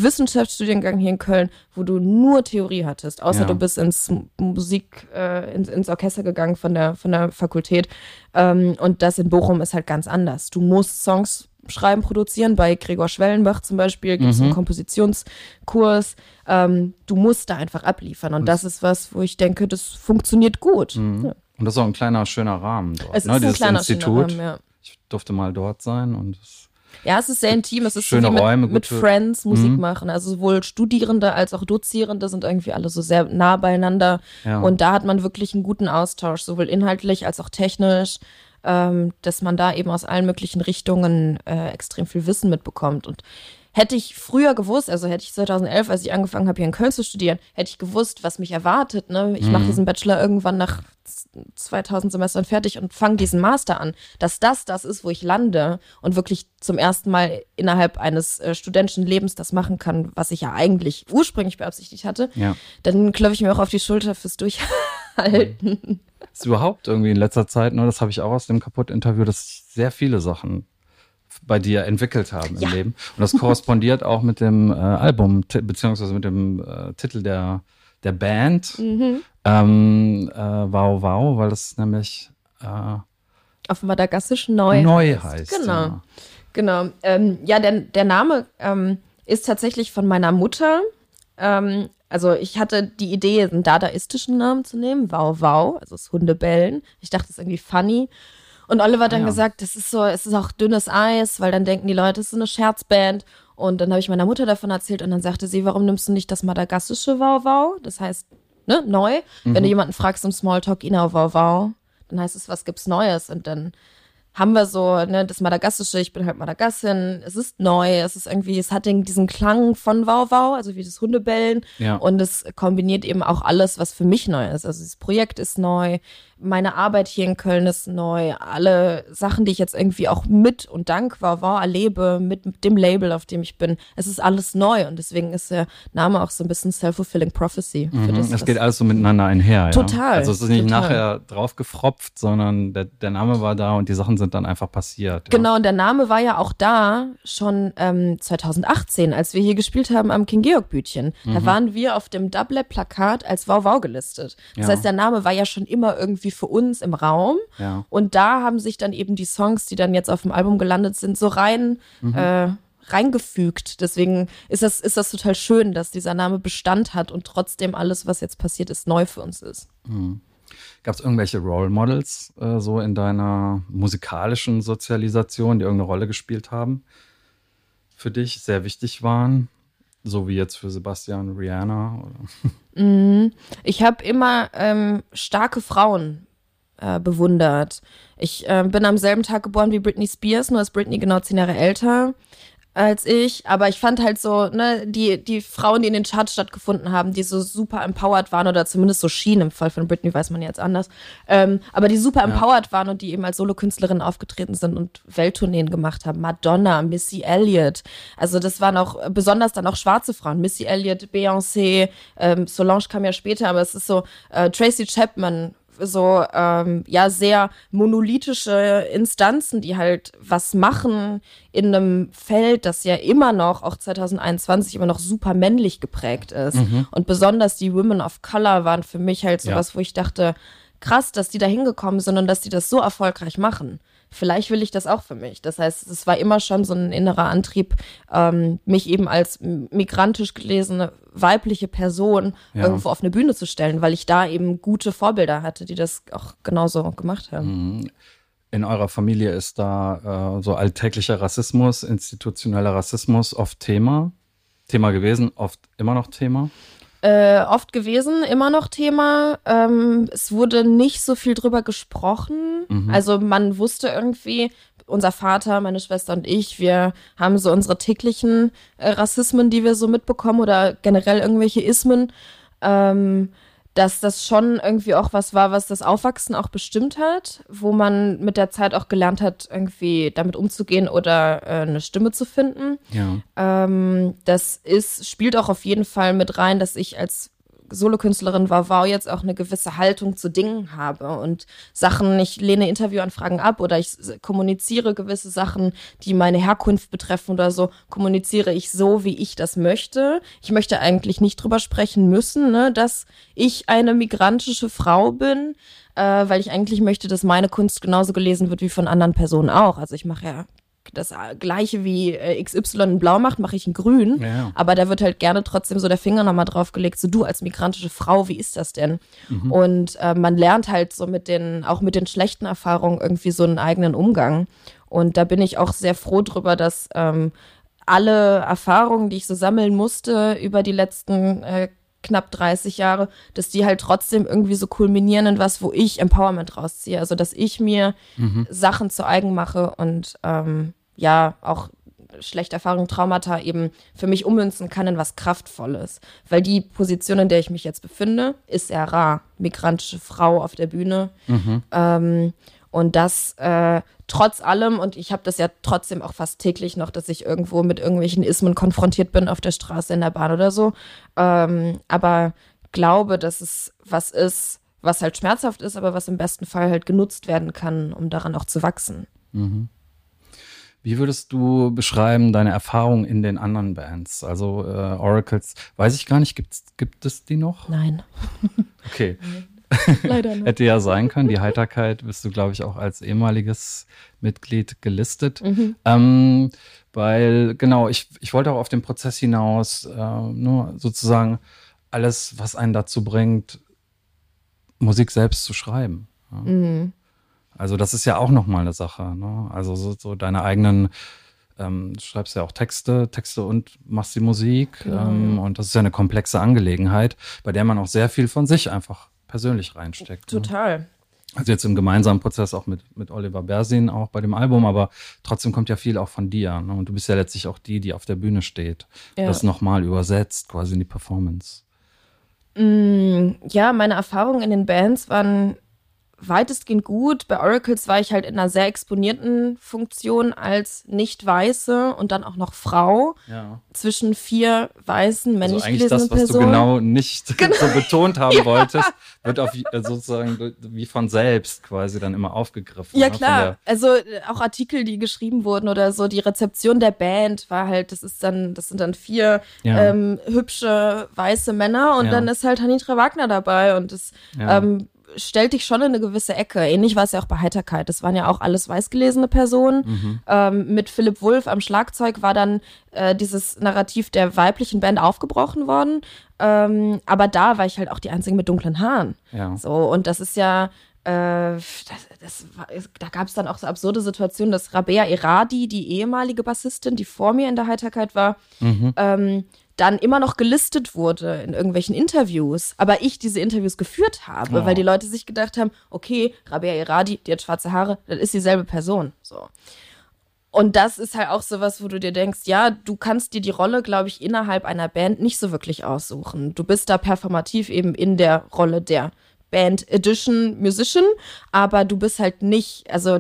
Musikwissenschaftsstudiengang hier in Köln, wo du nur Theorie hattest, außer Ja. du bist ins Musik, äh, ins, ins Orchester gegangen von der, von der Fakultät. Ähm, und das in Bochum ist halt ganz anders. Du musst Songs schreiben, produzieren. Bei Gregor Schwellenbach zum Beispiel gibt es Mhm. einen Kompositionskurs. Ähm, du musst da einfach abliefern. Und das ist was, wo ich denke, das funktioniert gut. Mhm. Ja. Und das ist auch ein kleiner, schöner Rahmen dort. Es ne? ist ein Dieses kleiner Institut. Rahmen, ja. Ich durfte mal dort sein und es Ja, es ist sehr intim. Es ist Schöne so mit, Räume, mit Friends Musik Mhm. machen. Also sowohl Studierende als auch Dozierende sind irgendwie alle so sehr nah beieinander. Ja. Und da hat man wirklich einen guten Austausch, sowohl inhaltlich als auch technisch, ähm, dass man da eben aus allen möglichen Richtungen äh, extrem viel Wissen mitbekommt. Und hätte ich früher gewusst, also hätte ich 2011, als ich angefangen habe, hier in Köln zu studieren, hätte ich gewusst, was mich erwartet. Ne? Ich mache Mhm. diesen Bachelor irgendwann nach 2000 Semestern fertig und fange diesen Master an, dass das das ist, wo ich lande und wirklich zum ersten Mal innerhalb eines äh, studentischen Lebens das machen kann, was ich ja eigentlich ursprünglich beabsichtigt hatte, ja. dann klopfe ich mir auch auf die Schulter fürs Durchhalten. Ist überhaupt irgendwie in letzter Zeit, ne, das habe ich auch aus dem Kaputt-Interview, dass sich sehr viele Sachen bei dir entwickelt haben Ja. im Leben. Und das korrespondiert auch mit dem äh, Album, beziehungsweise mit dem äh, Titel der, der Band. Mhm. Ähm, äh, wow, wow, weil das nämlich äh, Auf Madagassisch neu. neu heißt. Genau. Ja. Genau. Ähm, ja, der, der Name ähm, ist tatsächlich von meiner Mutter. Ähm, also ich hatte die Idee, einen dadaistischen Namen zu nehmen, Wow Wow, also das Hundebellen. Ich dachte, das ist irgendwie funny. Und Oliver hat dann Ah, ja. gesagt, das ist so, es ist auch dünnes Eis, weil dann denken die Leute, es ist eine Scherzband. Und dann habe ich meiner Mutter davon erzählt und dann sagte sie, warum nimmst du nicht das madagassische Wow Wow? Das heißt, ne, neu. Wenn Mhm. du jemanden fragst im Smalltalk, Ina Wow Wow, dann heißt es, was gibt's Neues? Und dann haben wir so, ne, das Madagassische, ich bin halt Madagassin, es ist neu, es ist irgendwie, es hat den, diesen Klang von Wow Wow, also wie das Hundebellen. Ja. Und es kombiniert eben auch alles, was für mich neu ist. Also das Projekt ist neu, meine Arbeit hier in Köln ist neu, alle Sachen, die ich jetzt irgendwie auch mit und dank Wow erlebe, mit dem Label, auf dem ich bin, es ist alles neu und deswegen ist der Name auch so ein bisschen self-fulfilling prophecy. Mhm. das, Es was- geht alles so miteinander einher. Total, Ja? Also es ist nicht total. nachher draufgefropft, sondern der, der Name war da und die Sachen sind dann einfach passiert. Ja. Genau, und der Name war ja auch da schon ähm, 2018, als wir hier gespielt haben am King Georg Bütchen. Da waren wir auf dem Double-Plakat als Wow Wow gelistet. Das Ja. heißt, der Name war ja schon immer irgendwie für uns im Raum. Ja. Und da haben sich dann eben die Songs, die dann jetzt auf dem Album gelandet sind, so rein äh, reingefügt. Deswegen ist das, ist das total schön, dass dieser Name Bestand hat und trotzdem alles, was jetzt passiert ist, neu für uns ist. Gab es irgendwelche Role Models äh, so in deiner musikalischen Sozialisation, die irgendeine Rolle gespielt haben? Für dich sehr wichtig waren? So wie jetzt für Sebastian Rihanna? Oder? Ich habe immer ähm, starke Frauen äh, bewundert. Ich äh, bin am selben Tag geboren wie Britney Spears, nur ist Britney genau zehn Jahre älter. Als ich, aber ich fand halt so, ne, die, die Frauen, die in den Charts stattgefunden haben, die so super empowered waren oder zumindest so schienen, im Fall von Britney weiß man jetzt anders, ähm, aber die super ja. empowered waren und die eben als Solokünstlerin aufgetreten sind und Welttourneen gemacht haben. Madonna, Missy Elliott, also das waren auch besonders dann auch schwarze Frauen, Missy Elliott, Beyoncé, ähm, Solange kam ja später, aber es ist so, äh, Tracy Chapman so ähm, ja sehr monolithische Instanzen, die halt was machen in einem Feld, das ja immer noch, auch 2021, immer noch super männlich geprägt ist. Mhm. Und besonders die Women of Color waren für mich halt sowas, ja. wo ich dachte, krass, dass die da hingekommen sind und dass die das so erfolgreich machen vielleicht will ich das auch für mich. Das heißt, es war immer schon so ein innerer Antrieb, ähm, mich eben als migrantisch gelesene weibliche Person ja. irgendwo auf eine Bühne zu stellen, weil ich da eben gute Vorbilder hatte, die das auch genauso gemacht haben. Mhm. In eurer Familie ist da äh, so alltäglicher Rassismus, institutioneller Rassismus oft Thema, Thema gewesen, oft immer noch Thema? Äh, oft gewesen, immer noch Thema. Ähm, es wurde nicht so viel drüber gesprochen. Mhm. Also man wusste irgendwie, unser Vater, meine Schwester und ich, wir haben so unsere täglichen äh, Rassismen, die wir so mitbekommen oder generell irgendwelche Ismen. Ähm, dass das schon irgendwie auch was war, was das Aufwachsen auch bestimmt hat, wo man mit der Zeit auch gelernt hat, irgendwie damit umzugehen oder äh, eine Stimme zu finden. Ja. Ähm, das ist, spielt auch auf jeden Fall mit rein, dass ich als Solokünstlerin war, wow jetzt auch eine gewisse Haltung zu Dingen habe und Sachen, ich lehne Interviewanfragen ab oder ich kommuniziere gewisse Sachen, die meine Herkunft betreffen oder so, kommuniziere ich so, wie ich das möchte. Ich möchte eigentlich nicht drüber sprechen müssen, ne, dass ich eine migrantische Frau bin, äh, weil ich eigentlich möchte, dass meine Kunst genauso gelesen wird wie von anderen Personen auch. Also ich mache ja das gleiche wie äh, XY blau macht, mache ich in grün. Ja. Aber da wird halt gerne trotzdem so der Finger nochmal draufgelegt, so du als migrantische Frau, wie ist das denn? Mhm. Und äh, man lernt halt so mit den, auch mit den schlechten Erfahrungen irgendwie so einen eigenen Umgang. Und da bin ich auch sehr froh drüber, dass ähm, alle Erfahrungen, die ich so sammeln musste über die letzten äh, knapp 30 Jahre, dass die halt trotzdem irgendwie so kulminieren in was, wo ich Empowerment rausziehe. Also dass ich mir mhm. Sachen zu eigen mache und ähm, ja auch schlechte Erfahrungen, Traumata eben für mich ummünzen kann in was Kraftvolles. Weil die Position, in der ich mich jetzt befinde, ist sehr rar. Migrantische Frau auf der Bühne. Mhm. Ähm, und das äh, trotz allem, und ich habe das ja trotzdem auch fast täglich noch, dass ich irgendwo mit irgendwelchen Ismen konfrontiert bin auf der Straße, in der Bahn oder so. Ähm, aber glaube, dass es was ist, was halt schmerzhaft ist, aber was im besten Fall halt genutzt werden kann, um daran auch zu wachsen. Mhm. Wie würdest du beschreiben deine Erfahrung in den anderen Bands? Also äh, Oracles, weiß ich gar nicht, gibt's, gibt es die noch? Nein. Okay. Leider nicht. Hätte ja sein können. Die Heiterkeit bist du, glaube ich, auch als ehemaliges Mitglied gelistet. Mhm. Ähm, weil, genau, ich, ich wollte auch auf den Prozess hinaus, äh, nur sozusagen alles, was einen dazu bringt, Musik selbst zu schreiben. Ja. Mhm. Also das ist ja auch nochmal eine Sache. Ne? Also so, so deine eigenen, ähm, du schreibst ja auch Texte, Texte und machst die Musik. Genau. Ähm, und das ist ja eine komplexe Angelegenheit, bei der man auch sehr viel von sich einfach persönlich reinsteckt. Ne? Total. Ne? Also jetzt im gemeinsamen Prozess auch mit, mit Oliver Bersin auch bei dem Album, aber trotzdem kommt ja viel auch von dir. Ne? Und du bist ja letztlich auch die, die auf der Bühne steht. Ja. Das nochmal übersetzt, quasi in die Performance. Mm, ja, meine Erfahrungen in den Bands waren weitestgehend gut. Bei Oracles war ich halt in einer sehr exponierten Funktion als nicht-weiße und dann auch noch Frau ja. zwischen vier weißen männlich also gelesenen das, was Personen. du genau nicht genau. so betont haben ja. wolltest, wird auf äh, sozusagen wie von selbst quasi dann immer aufgegriffen. Ja ne? klar, also äh, auch Artikel, die geschrieben wurden oder so, die Rezeption der Band war halt, das ist dann, das sind dann vier ja. ähm, hübsche weiße Männer und dann ist halt Hanitra Wagner dabei und das ähm, stellt dich schon in eine gewisse Ecke. Ähnlich war es ja auch bei Heiterkeit. Das waren ja auch alles weißgelesene Personen. Mhm. Ähm, mit Philipp Wulff am Schlagzeug war dann äh, dieses Narrativ der weiblichen Band aufgebrochen worden. Ähm, aber da war ich halt auch die Einzige mit dunklen Haaren. Ja. So, und das ist ja äh, das, das war, da gab es dann auch so absurde Situationen, dass Rabea Eradi, die ehemalige Bassistin, die vor mir in der Heiterkeit war, mhm. ähm, dann immer noch gelistet wurde in irgendwelchen Interviews, aber ich diese Interviews geführt habe, oh. weil die Leute sich gedacht haben, okay, Rabea Iradi, die hat schwarze Haare, das ist dieselbe Person. So. Und das ist halt auch sowas, wo du dir denkst, ja, du kannst dir die Rolle, glaube ich, innerhalb einer Band nicht so wirklich aussuchen. Du bist da performativ eben in der Rolle der Band Edition Musician, aber du bist halt nicht, also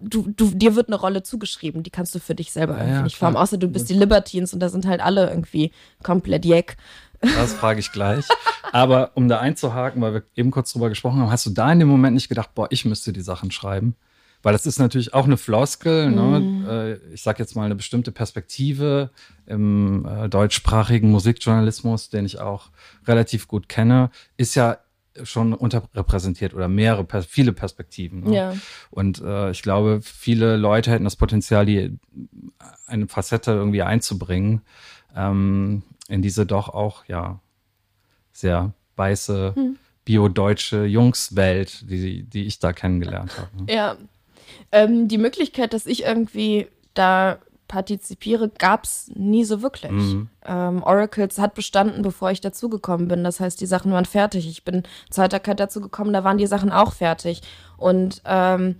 du, du, dir wird eine Rolle zugeschrieben, die kannst du für dich selber Ja, irgendwie ja, nicht formen, außer du bist die Libertines und da sind halt alle irgendwie komplett jeck. Das frage ich gleich. Aber um da einzuhaken, weil wir eben kurz drüber gesprochen haben, hast du da in dem Moment nicht gedacht, boah, ich müsste die Sachen schreiben? Weil das ist natürlich auch eine Floskel, ne? Äh, ich sag jetzt mal eine bestimmte Perspektive im äh, deutschsprachigen Musikjournalismus, den ich auch relativ gut kenne, ist ja schon unterrepräsentiert oder mehrere, viele Perspektiven. Ne? Ja. Und äh, ich glaube, viele Leute hätten das Potenzial, die eine Facette irgendwie einzubringen, ähm, in diese doch auch, ja, sehr weiße, bio-deutsche Jungswelt, die, die ich da kennengelernt habe. ne? Ja. Ähm, die Möglichkeit, dass ich irgendwie da partizipiere, gab's nie so wirklich. Mhm. Ähm, Oracles hat bestanden, bevor ich dazugekommen bin. Das heißt, die Sachen waren fertig. Ich bin zur Heiterkeit dazugekommen, da waren die Sachen auch fertig. Und ähm,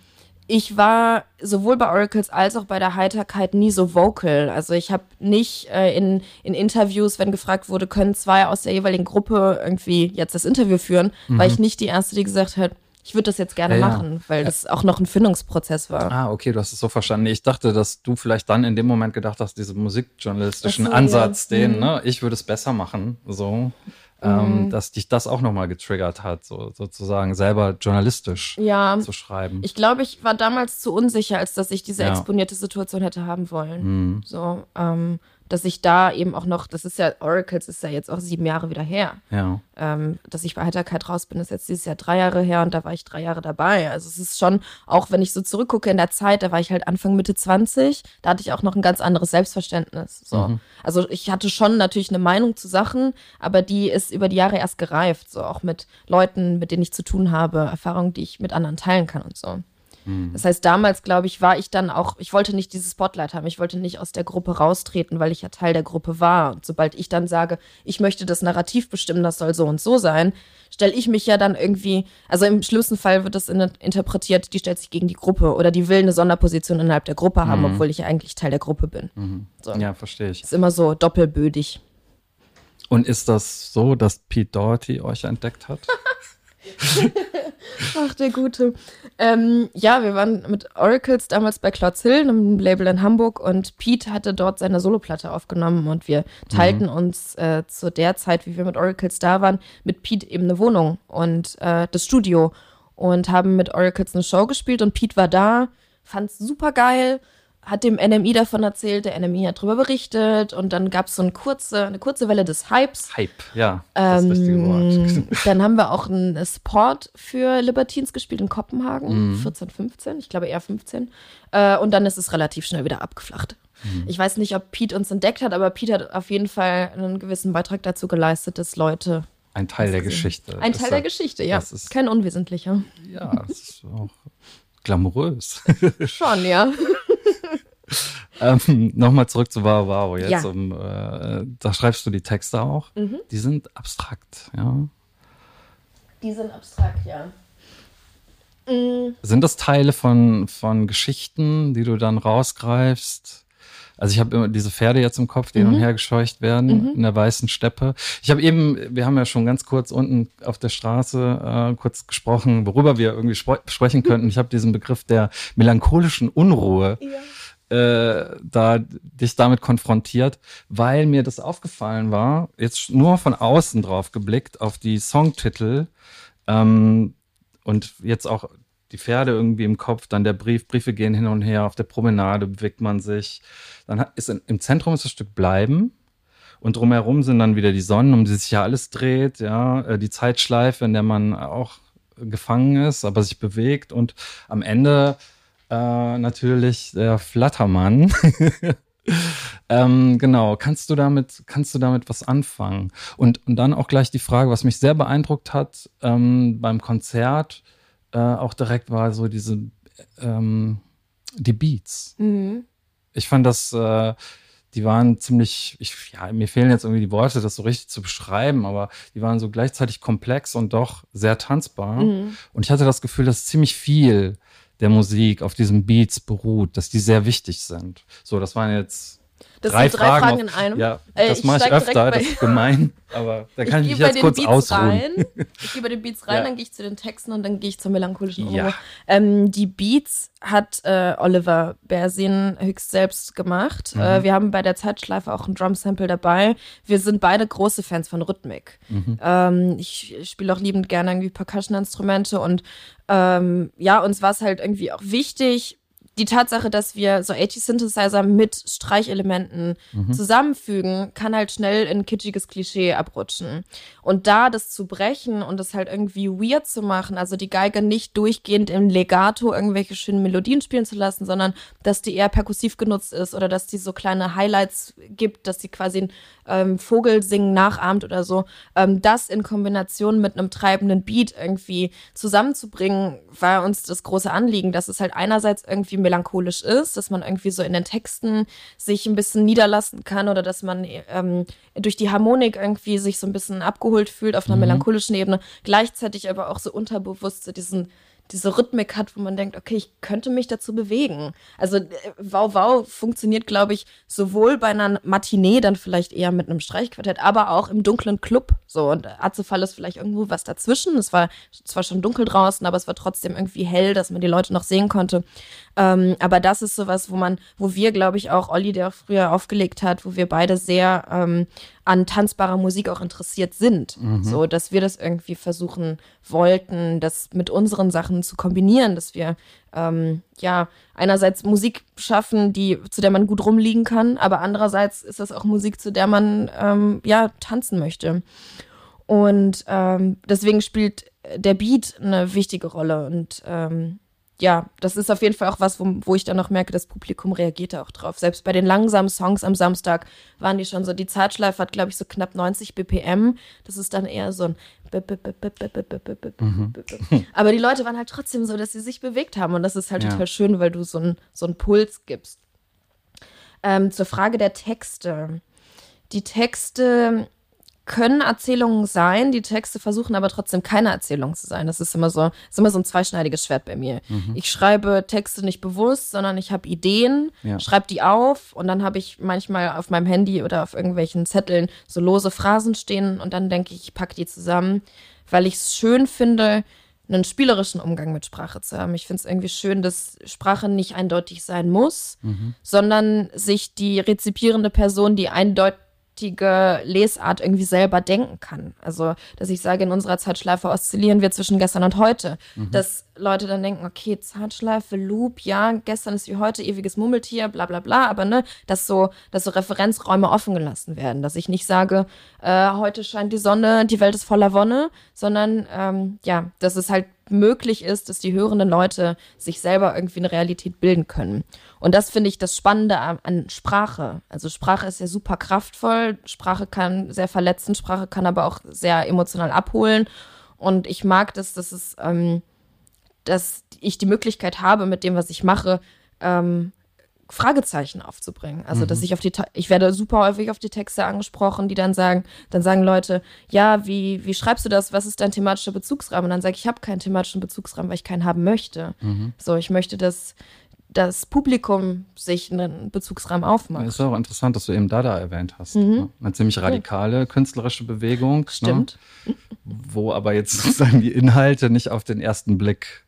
ich war sowohl bei Oracles als auch bei der Heiterkeit nie so vocal. Also ich habe nicht äh, in, in Interviews, wenn gefragt wurde, können zwei aus der jeweiligen Gruppe irgendwie jetzt das Interview führen, war ich nicht die Erste, die gesagt hat, ich würde das jetzt gerne Mhm. Ja, ja. machen, weil das auch noch ein Findungsprozess war. Ah, okay, du hast es so verstanden. Ich dachte, dass du vielleicht dann in dem Moment gedacht hast, diesen musikjournalistischen so, Ansatz, ja. den, Mhm. ne, ich würde es besser machen, so, ähm, dass dich das auch nochmal getriggert hat, so sozusagen selber journalistisch Ja, zu schreiben. ich glaube, ich war damals zu unsicher, als dass ich diese Ja. exponierte Situation hätte haben wollen. Mhm. So, ähm, dass ich da eben auch noch, das ist ja, Oracles ist ja jetzt auch sieben Jahre wieder her. Ja. ähm, dass ich bei Heiterkeit raus bin, ist jetzt dieses Jahr drei Jahre her und da war ich drei Jahre dabei. Also es ist schon, auch wenn ich so zurückgucke in der Zeit, da war ich halt Anfang Mitte 20, da hatte ich auch noch ein ganz anderes Selbstverständnis. So. Mhm. Also ich hatte schon natürlich eine Meinung zu Sachen, aber die ist über die Jahre erst gereift, so auch mit Leuten, mit denen ich zu tun habe, Erfahrungen, die ich mit anderen teilen kann und so. Das heißt, damals, glaube ich, war ich dann auch, ich wollte nicht dieses Spotlight haben, ich wollte nicht aus der Gruppe raustreten, weil ich ja Teil der Gruppe war. Und sobald ich dann sage, ich möchte das Narrativ bestimmen, das soll so und so sein, stelle ich mich ja dann irgendwie, also im schlimmsten Fall wird das in, interpretiert, die stellt sich gegen die Gruppe oder die will eine Sonderposition innerhalb der Gruppe haben, obwohl ich ja eigentlich Teil der Gruppe bin. So. ja, verstehe ich. Ist immer so doppelbödig. Und ist das so, dass Pete Doherty euch entdeckt hat? Ach, der Gute. Ähm, ja, wir waren mit Oracles damals bei Clouds Hill, einem Label in Hamburg, und Pete hatte dort seine Soloplatte aufgenommen und wir teilten uns äh, zu der Zeit, wie wir mit Oracles da waren, mit Pete eben eine Wohnung und äh, das Studio und haben mit Oracles eine Show gespielt und Pete war da, fand's super geil, hat dem NMI davon erzählt, der NMI hat darüber berichtet und dann gab's so eine kurze, eine kurze Welle des Hypes. Hype, ja, das richtige Wort. Ähm, dann haben wir auch einen Support für Libertines gespielt in Kopenhagen, 14, 15, ich glaube eher 15. Äh, und dann ist es relativ schnell wieder abgeflacht. Ich weiß nicht, ob Pete uns entdeckt hat, aber Pete hat auf jeden Fall einen gewissen Beitrag dazu geleistet, dass Leute. Ein Teil der Geschichte. Ein Teil der Geschichte, ja. das ist- Kein unwesentlicher. Ja, das ist auch glamourös. Schon, ja. ähm, Nochmal zurück zu Wow Wow. Jetzt, Ja. um, äh, da schreibst du die Texte auch. Die sind abstrakt, ja. Die sind abstrakt, ja. Sind das Teile von, von Geschichten, die du dann rausgreifst? Also ich habe immer diese Pferde jetzt im Kopf, die hin und her gescheucht werden in der weißen Steppe. Ich habe eben, wir haben ja schon ganz kurz unten auf der Straße äh, kurz gesprochen, worüber wir irgendwie spre sprechen könnten. Ich habe diesen Begriff der melancholischen Unruhe äh, da dich damit konfrontiert, weil mir das aufgefallen war, jetzt nur von außen drauf geblickt auf die Songtitel ähm, und jetzt auch die Pferde irgendwie im Kopf, dann der Brief, Briefe gehen hin und her, auf der Promenade bewegt man sich. Dann ist im Zentrum ist das Stück Bleiben und drumherum sind dann wieder die Sonnen, um die sich ja alles dreht, ja, äh, die Zeitschleife, in der man auch gefangen ist, aber sich bewegt und am Ende äh, natürlich der Flattermann. ähm, genau, kannst du damit, kannst du damit was anfangen? Und, und dann auch gleich die Frage, was mich sehr beeindruckt hat ähm, beim Konzert, äh, auch direkt war so diese ähm, die Beats. Ich fand das, äh, die waren ziemlich, ich, ja, mir fehlen jetzt irgendwie die Worte, das so richtig zu beschreiben, aber die waren so gleichzeitig komplex und doch sehr tanzbar. Und ich hatte das Gefühl, dass ziemlich viel der Musik, auf diesen Beats beruht, dass die sehr wichtig sind. So, das waren jetzt Das drei, sind drei Fragen, Fragen in einem. Ja, Äh, das ich mache ich öfter, das ist gemein, aber da kann ich, ich mich jetzt den kurz Beats ausruhen. rein. Ich gehe bei den Beats rein, Ja. dann gehe ich zu den Texten und dann gehe ich zur melancholischen Ja. Ähm, die Beats hat äh, Oliver Bersin höchst selbst gemacht. Mhm. Äh, wir haben bei der Zeitschleife auch ein Drum-Sample dabei. Wir sind beide große Fans von Rhythmik. Mhm. Ähm, ich spiele auch liebend gerne irgendwie Percussion-Instrumente und ähm, ja, uns war es halt irgendwie auch wichtig, die Tatsache, dass wir so 80 Synthesizer mit Streichelementen zusammenfügen, kann halt schnell in kitschiges Klischee abrutschen. Und da das zu brechen und das halt irgendwie weird zu machen, also die Geige nicht durchgehend im Legato irgendwelche schönen Melodien spielen zu lassen, sondern dass die eher perkussiv genutzt ist oder dass die so kleine Highlights gibt, dass sie quasi einen ähm, Vogel singen nachahmt oder so. Ähm, das in Kombination mit einem treibenden Beat irgendwie zusammenzubringen, war uns das große Anliegen, dass es halt einerseits irgendwie melancholisch ist, dass man irgendwie so in den Texten sich ein bisschen niederlassen kann oder dass man ähm, durch die Harmonik irgendwie sich so ein bisschen abgeholt fühlt auf einer melancholischen Ebene, gleichzeitig aber auch so unterbewusst diesen diese Rhythmik hat, wo man denkt, okay, ich könnte mich dazu bewegen. Also äh, Wow Wow funktioniert, glaube ich, sowohl bei einer Matinee dann vielleicht eher mit einem Streichquartett, aber auch im dunklen Club. So und Azefall ist vielleicht irgendwo was dazwischen. Es war zwar schon dunkel draußen, aber es war trotzdem irgendwie hell, dass man die Leute noch sehen konnte. Ähm, aber das ist sowas, wo man, wo wir, glaube ich, auch Olli, der auch früher aufgelegt hat, wo wir beide sehr ähm, an tanzbarer Musik auch interessiert sind. So, dass wir das irgendwie versuchen wollten, das mit unseren Sachen zu kombinieren, dass wir ähm, ja einerseits Musik schaffen, die zu der man gut rumliegen kann, aber andererseits ist das auch Musik, zu der man ähm, ja tanzen möchte. Und ähm, deswegen spielt der Beat eine wichtige Rolle. Und ähm, ja, das ist auf jeden Fall auch was, wo, wo ich dann noch merke, das Publikum reagiert da auch drauf. Selbst bei den langsamen Songs am Samstag waren die schon so, die Zeitschleife hat, glaube ich, so knapp 90 BPM. Das ist dann eher so ein aber die Leute waren halt trotzdem so, dass sie sich bewegt haben und das ist halt Ja. total schön, weil du so einen so einen Puls gibst. Ähm, zur Frage der Texte. Die Texte können Erzählungen sein, die Texte versuchen aber trotzdem keine Erzählung zu sein. Das ist immer so, ist immer so ein zweischneidiges Schwert bei mir. Ich schreibe Texte nicht bewusst, sondern ich habe Ideen, Ja. schreibe die auf und dann habe ich manchmal auf meinem Handy oder auf irgendwelchen Zetteln so lose Phrasen stehen und dann denke ich, ich packe die zusammen, weil ich es schön finde, einen spielerischen Umgang mit Sprache zu haben. Ich finde es irgendwie schön, dass Sprache nicht eindeutig sein muss, sondern sich die rezipierende Person die eindeutige Lesart irgendwie selber denken kann. Also, dass ich sage, in unserer Zeitschleife oszillieren wir zwischen gestern und heute. Dass Leute dann denken, okay, Zeitschleife, Loop, ja, gestern ist wie heute, ewiges Murmeltier, bla bla bla, aber ne, dass so, dass so Referenzräume offen gelassen werden. Dass ich nicht sage, äh, heute scheint die Sonne, die Welt ist voller Wonne, sondern ähm, ja, dass es halt möglich ist, dass die hörenden Leute sich selber irgendwie eine Realität bilden können. Und das finde ich das Spannende an, an Sprache. Also Sprache ist ja super kraftvoll, Sprache kann sehr verletzen, Sprache kann aber auch sehr emotional abholen. Und ich mag das, dass es, ähm, dass ich die Möglichkeit habe, mit dem, was ich mache, ähm, Fragezeichen aufzubringen. Also, dass ich auf die, ich werde super häufig auf die Texte angesprochen, die dann sagen, dann sagen Leute, ja, wie, wie schreibst du das? Was ist dein thematischer Bezugsrahmen? Und dann sage ich, ich habe keinen thematischen Bezugsrahmen, weil ich keinen haben möchte. So, ich möchte, dass das Publikum sich einen Bezugsrahmen aufmacht. Ist auch interessant, dass du eben Dada erwähnt hast. Ne? Eine ziemlich radikale künstlerische Bewegung. Stimmt. Ne? Wo aber jetzt sozusagen die Inhalte nicht auf den ersten Blick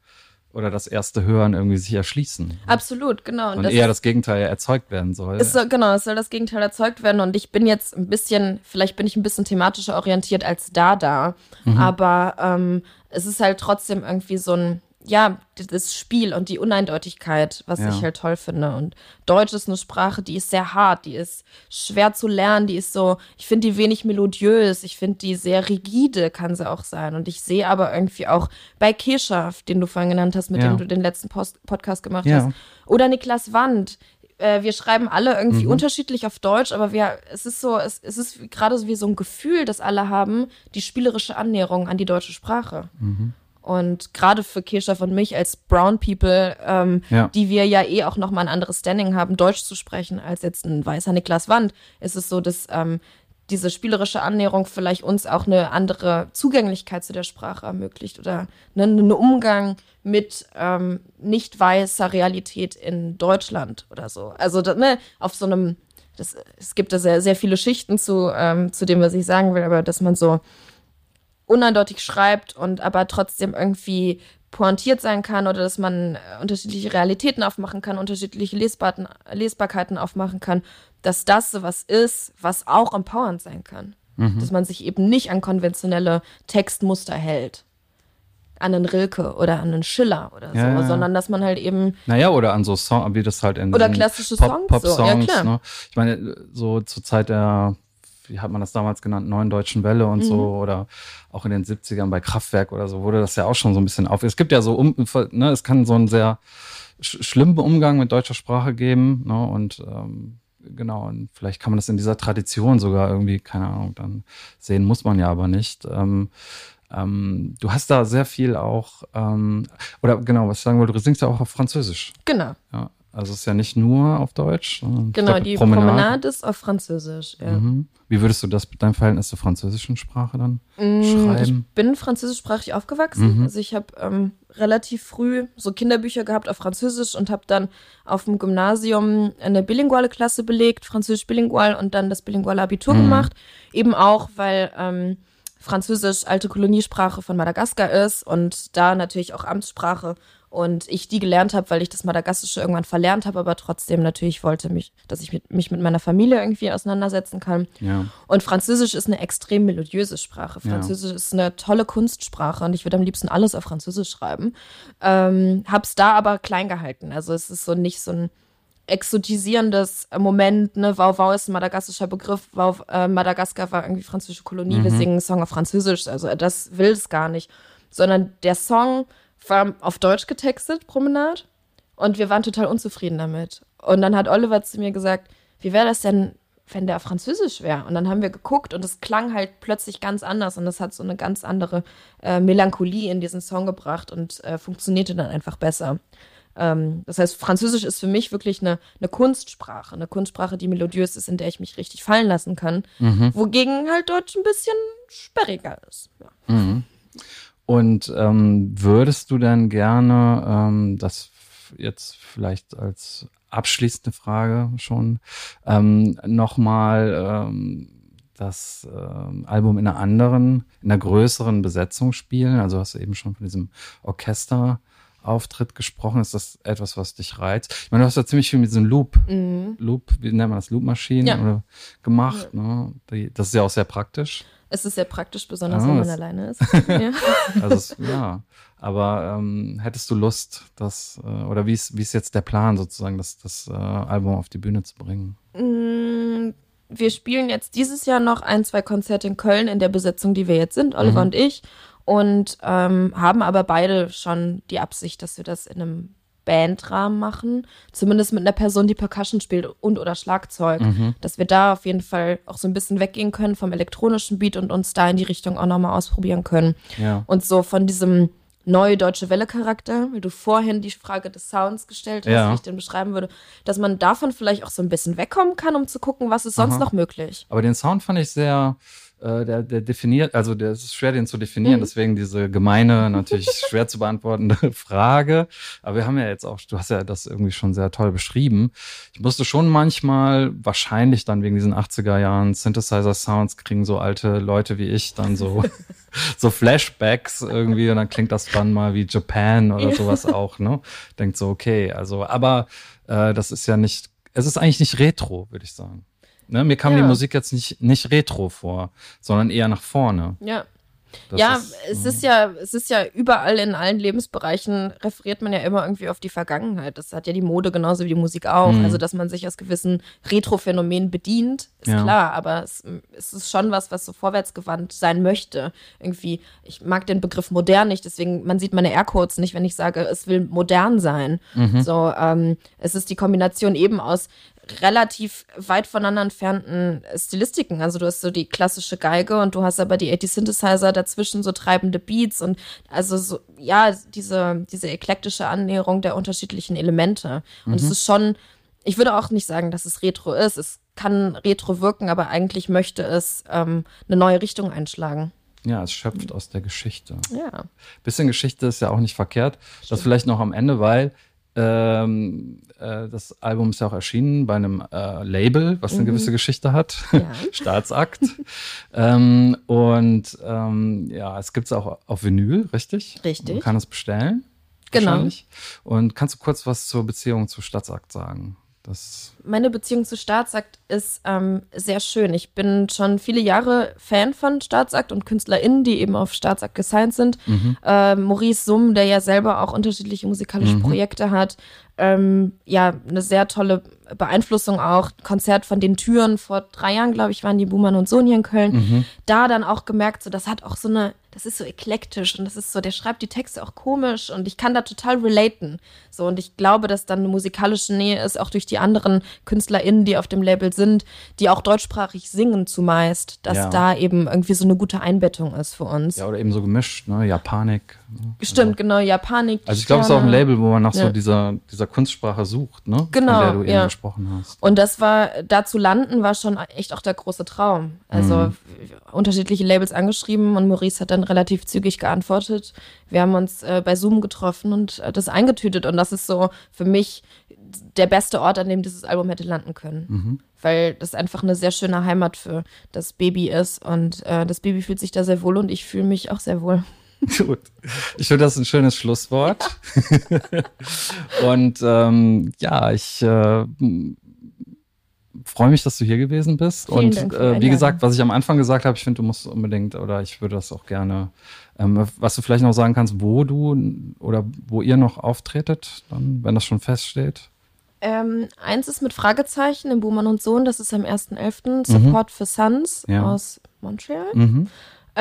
oder das erste Hören irgendwie sich erschließen. Absolut, genau. Und das eher das Gegenteil erzeugt werden soll. Soll, genau, es soll das Gegenteil erzeugt werden und ich bin jetzt ein bisschen, vielleicht bin ich ein bisschen thematischer orientiert als Dada, aber ähm, es ist halt trotzdem irgendwie so ein, ja, das Spiel und die Uneindeutigkeit, was Ja. ich halt toll finde. Und Deutsch ist eine Sprache, die ist sehr hart, die ist schwer zu lernen, die ist so, ich finde die wenig melodiös, ich finde die sehr rigide, kann sie auch sein. Und ich sehe aber irgendwie auch bei Keshav, den du vorhin genannt hast, mit Ja. dem du den letzten Post Podcast gemacht Ja. hast, oder Niklas Wand. Äh, wir schreiben alle irgendwie Mhm. unterschiedlich auf Deutsch, aber wir, es ist so, es, es ist gerade so wie so ein Gefühl, das alle haben, die spielerische Annäherung an die deutsche Sprache. Mhm. Und gerade für Kirchhoff und mich als Brown People, ähm, Ja. die wir ja eh auch nochmal ein anderes Standing haben, Deutsch zu sprechen, als jetzt ein weißer Niklas Wand, ist es so, dass ähm, diese spielerische Annäherung vielleicht uns auch eine andere Zugänglichkeit zu der Sprache ermöglicht oder ne, einen Umgang mit ähm, nicht weißer Realität in Deutschland oder so. Also ne, auf so einem, das, es gibt da sehr, sehr viele Schichten zu, ähm, zu dem, was ich sagen will, aber dass man so uneindeutig schreibt und aber trotzdem irgendwie pointiert sein kann oder dass man äh, unterschiedliche Realitäten aufmachen kann, unterschiedliche Lesbarten, Lesbarkeiten aufmachen kann, dass das sowas ist, was auch empowernd sein kann. Mhm. Dass man sich eben nicht an konventionelle Textmuster hält. An einen Rilke oder an einen Schiller oder so, ja, ja. sondern dass man halt eben. Naja, oder an so Songs, wie das halt in Oder klassische Pop, Songs. Pop -Songs so. ja, klar. Ne? Ich meine, so zur Zeit der wie hat man das damals genannt, neuen deutschen Welle und mhm. so oder auch in den 70ern bei Kraftwerk oder so wurde das ja auch schon so ein bisschen auf. Es gibt ja so, um, ne, es kann so einen sehr sch schlimmen Umgang mit deutscher Sprache geben ne, und ähm, genau, und vielleicht kann man das in dieser Tradition sogar irgendwie, keine Ahnung, dann sehen, muss man ja aber nicht. Ähm, ähm, du hast da sehr viel auch, ähm, oder genau, was ich sagen wollte, du singst ja auch auf Französisch. Genau. Ja, also es ist ja nicht nur auf Deutsch. Genau, glaub, die Promenade. Promenade. ist auf Französisch. Ja. Mhm. Wie würdest du das mit deinem Verhältnis zur französischen Sprache dann mm, schreiben? Ich bin französischsprachig aufgewachsen. Mhm. Also ich habe ähm, relativ früh so Kinderbücher gehabt auf Französisch und habe dann auf dem Gymnasium eine bilinguale Klasse belegt, Französisch bilingual und dann das bilinguale Abitur mhm. gemacht. Eben auch, weil ähm, Französisch alte Koloniesprache von Madagaskar ist und da natürlich auch Amtssprache und ich die gelernt habe, weil ich das Madagassische irgendwann verlernt habe, aber trotzdem natürlich wollte mich, dass ich mit, mich mit meiner Familie irgendwie auseinandersetzen kann. Ja. Und Französisch ist eine extrem melodiöse Sprache. Französisch ja. ist eine tolle Kunstsprache und ich würde am liebsten alles auf Französisch schreiben. Ähm, hab's da aber klein gehalten. Also es ist so nicht so ein exotisierendes Moment, ne, Wow Wow ist ein madagassischer Begriff, wow, äh, Madagaskar war irgendwie französische Kolonie, mhm. wir singen einen Song auf Französisch, also das will es gar nicht, sondern der Song war auf Deutsch getextet, Promenade. Und wir waren total unzufrieden damit. Und dann hat Oliver zu mir gesagt, wie wäre das denn, wenn der Französisch wäre? Und dann haben wir geguckt und es klang halt plötzlich ganz anders und es hat so eine ganz andere äh, Melancholie in diesen Song gebracht und äh, funktionierte dann einfach besser. Ähm, das heißt, Französisch ist für mich wirklich eine, eine Kunstsprache, eine Kunstsprache, die melodiös ist, in der ich mich richtig fallen lassen kann. Mhm. Wogegen halt Deutsch ein bisschen sperriger ist. Ja. Mhm. Und ähm, würdest du denn gerne, ähm, das jetzt vielleicht als abschließende Frage schon, ähm, nochmal ähm, das ähm, Album in einer anderen, in einer größeren Besetzung spielen? Also hast du eben schon von diesem Orchester Auftritt gesprochen. Ist das etwas, was dich reizt? Ich meine, du hast ja ziemlich viel mit diesem Loop, mhm. Loop, wie nennt man das, Loop-Maschinen ja. gemacht. Ja. Ne? Das ist ja auch sehr praktisch. Es ist sehr praktisch, besonders ah, wenn man alleine ist. ja. Also ja. Aber ähm, hättest du Lust, das, äh, oder wie ist, wie ist jetzt der Plan sozusagen, das, das äh, Album auf die Bühne zu bringen? Mm, wir spielen jetzt dieses Jahr noch ein, zwei Konzerte in Köln in der Besetzung, die wir jetzt sind, Oliver mhm. und ich. Und ähm, haben aber beide schon die Absicht, dass wir das in einem Bandrahmen machen, zumindest mit einer Person, die Percussion spielt und oder Schlagzeug, mhm. dass wir da auf jeden Fall auch so ein bisschen weggehen können vom elektronischen Beat und uns da in die Richtung auch nochmal ausprobieren können. Ja. Und so von diesem neue deutsche Welle Charakter, weil du vorhin die Frage des Sounds gestellt hast, ja. wie ich den beschreiben würde, dass man davon vielleicht auch so ein bisschen wegkommen kann, um zu gucken, was ist sonst Aha. noch möglich. Aber den Sound fand ich sehr äh, der, der definiert, also der ist schwer, den zu definieren, mhm. deswegen diese gemeine, natürlich schwer zu beantwortende Frage. Aber wir haben ja jetzt auch, du hast ja das irgendwie schon sehr toll beschrieben. Ich musste schon manchmal, wahrscheinlich dann wegen diesen 80er Jahren Synthesizer-Sounds, kriegen so alte Leute wie ich dann so, so Flashbacks irgendwie und dann klingt das dann mal wie Japan oder sowas auch, ne? Denkt so, okay, also, aber äh, das ist ja nicht, es ist eigentlich nicht retro, würde ich sagen. Ne? Mir kam ja. die Musik jetzt nicht, nicht retro vor, sondern eher nach vorne. Ja. Das ja, ist, es ist ja, es ist ja überall in allen Lebensbereichen referiert man ja immer irgendwie auf die Vergangenheit. Das hat ja die Mode genauso wie die Musik auch. Mhm. Also, dass man sich aus gewissen Retro-Phänomenen bedient, ist ja. klar, aber es, es, ist schon was, was so vorwärtsgewandt sein möchte. Irgendwie, ich mag den Begriff modern nicht, deswegen, man sieht meine Aircodes nicht, wenn ich sage, es will modern sein. Mhm. So, ähm, es ist die Kombination eben aus relativ weit voneinander entfernten Stilistiken. Also du hast so die klassische Geige und du hast aber die 80 Synthesizer dazwischen, so treibende Beats und also so, ja, diese, diese eklektische Annäherung der unterschiedlichen Elemente. Und mhm. es ist schon, ich würde auch nicht sagen, dass es Retro ist. Es kann retro wirken, aber eigentlich möchte es ähm, eine neue Richtung einschlagen. Ja, es schöpft aus der Geschichte. Ja. Bisschen Geschichte ist ja auch nicht verkehrt. Das vielleicht noch am Ende, weil ähm, äh, das Album ist ja auch erschienen bei einem äh, Label, was eine Mhm. gewisse Geschichte hat. Ja. Staatsakt. ähm, und ähm, ja, es gibt es auch auf Vinyl, richtig? Richtig. Man kann es bestellen. Genau. Und kannst du kurz was zur Beziehung zu Staatsakt sagen? Das, Meine Beziehung zu Staatsakt ist ähm, sehr schön. Ich bin schon viele Jahre Fan von Staatsakt und KünstlerInnen, die eben auf Staatsakt gesigned sind. Äh, Maurice Summ, der ja selber auch unterschiedliche musikalische Projekte hat. Ähm, ja, eine sehr tolle Beeinflussung auch. Konzert von den Türen vor drei Jahren, glaube ich, waren die Buhmann und Sohn hier in Köln. Da dann auch gemerkt, so das hat auch so eine, das ist so eklektisch und das ist so, der schreibt die Texte auch komisch und ich kann da total relaten. So und ich glaube, dass dann eine musikalische Nähe ist, auch durch die anderen KünstlerInnen, die auf dem Label sind, die auch deutschsprachig singen zumeist, dass Ja. da eben irgendwie so eine gute Einbettung ist für uns. ja, oder eben so gemischt, ne? Japanik. Stimmt, genau, Japanik. Also ich glaube, es ist auch ein. Label, wo man nach so Ja. dieser, dieser Kunstsprache sucht, ne? Genau, Von der du eben ja. gesprochen hast. Und das war, da zu landen, war schon echt auch der große Traum. Also Mhm. unterschiedliche Labels angeschrieben und Maurice hat dann relativ zügig geantwortet. Wir haben uns äh, bei Zoom getroffen und äh, das eingetütet. Und das ist so für mich der beste Ort, an dem dieses Album hätte landen können. Mhm. Weil das einfach eine sehr schöne Heimat für das Baby ist. Und äh, das Baby fühlt sich da sehr wohl und ich fühle mich auch sehr wohl. Gut. Ich finde das ein schönes Schlusswort. Und ähm, ja, ich äh, freue mich, dass du hier gewesen bist. Vielen und äh, wie gesagt, was ich am Anfang gesagt habe, ich finde, du musst unbedingt oder ich würde das auch gerne, ähm, was du vielleicht noch sagen kannst, wo du oder wo ihr noch auftretet, dann, wenn das schon feststeht. Ähm, eins ist mit Fragezeichen im Buhmann und Sohn, das ist am 1.11. Support für Sons Mhm. Ja. aus Montreal. Mhm.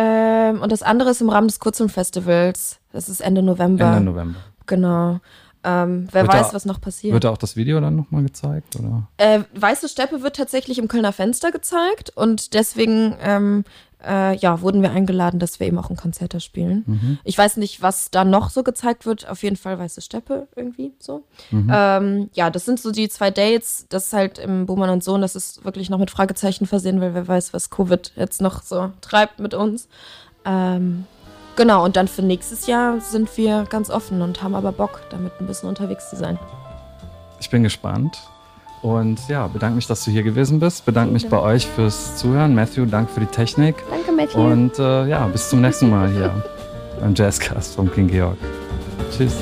Ähm, und das andere ist im Rahmen des Kurzfilmfestivals. Das ist Ende November. Ende November. Genau. Ähm, wer Wird weiß, da- was noch passiert. Wird da auch das Video dann nochmal gezeigt? Oder? Äh, Weiße Steppe wird tatsächlich im Kölner Fenster gezeigt und deswegen ähm, äh, ja, wurden wir eingeladen, dass wir eben auch ein Konzert da spielen. Mhm. Ich weiß nicht, was da noch so gezeigt wird. Auf jeden Fall Weiße Steppe irgendwie so. Mhm. Ähm, ja, das sind so die zwei Dates. Das ist halt im Buhmann und Sohn, das ist wirklich noch mit Fragezeichen versehen, weil wer weiß, was Covid jetzt noch so treibt mit uns. Ähm, genau, und dann für nächstes Jahr sind wir ganz offen und haben aber Bock, damit ein bisschen unterwegs zu sein. Ich bin gespannt. Und ja, bedanke mich, dass du hier gewesen bist. Bedanke mich bei euch fürs Zuhören. Matthew, danke für die Technik. Danke, Matthew. Und äh, ja, bis zum nächsten Mal hier beim Jazzcast vom King Georg. Tschüss.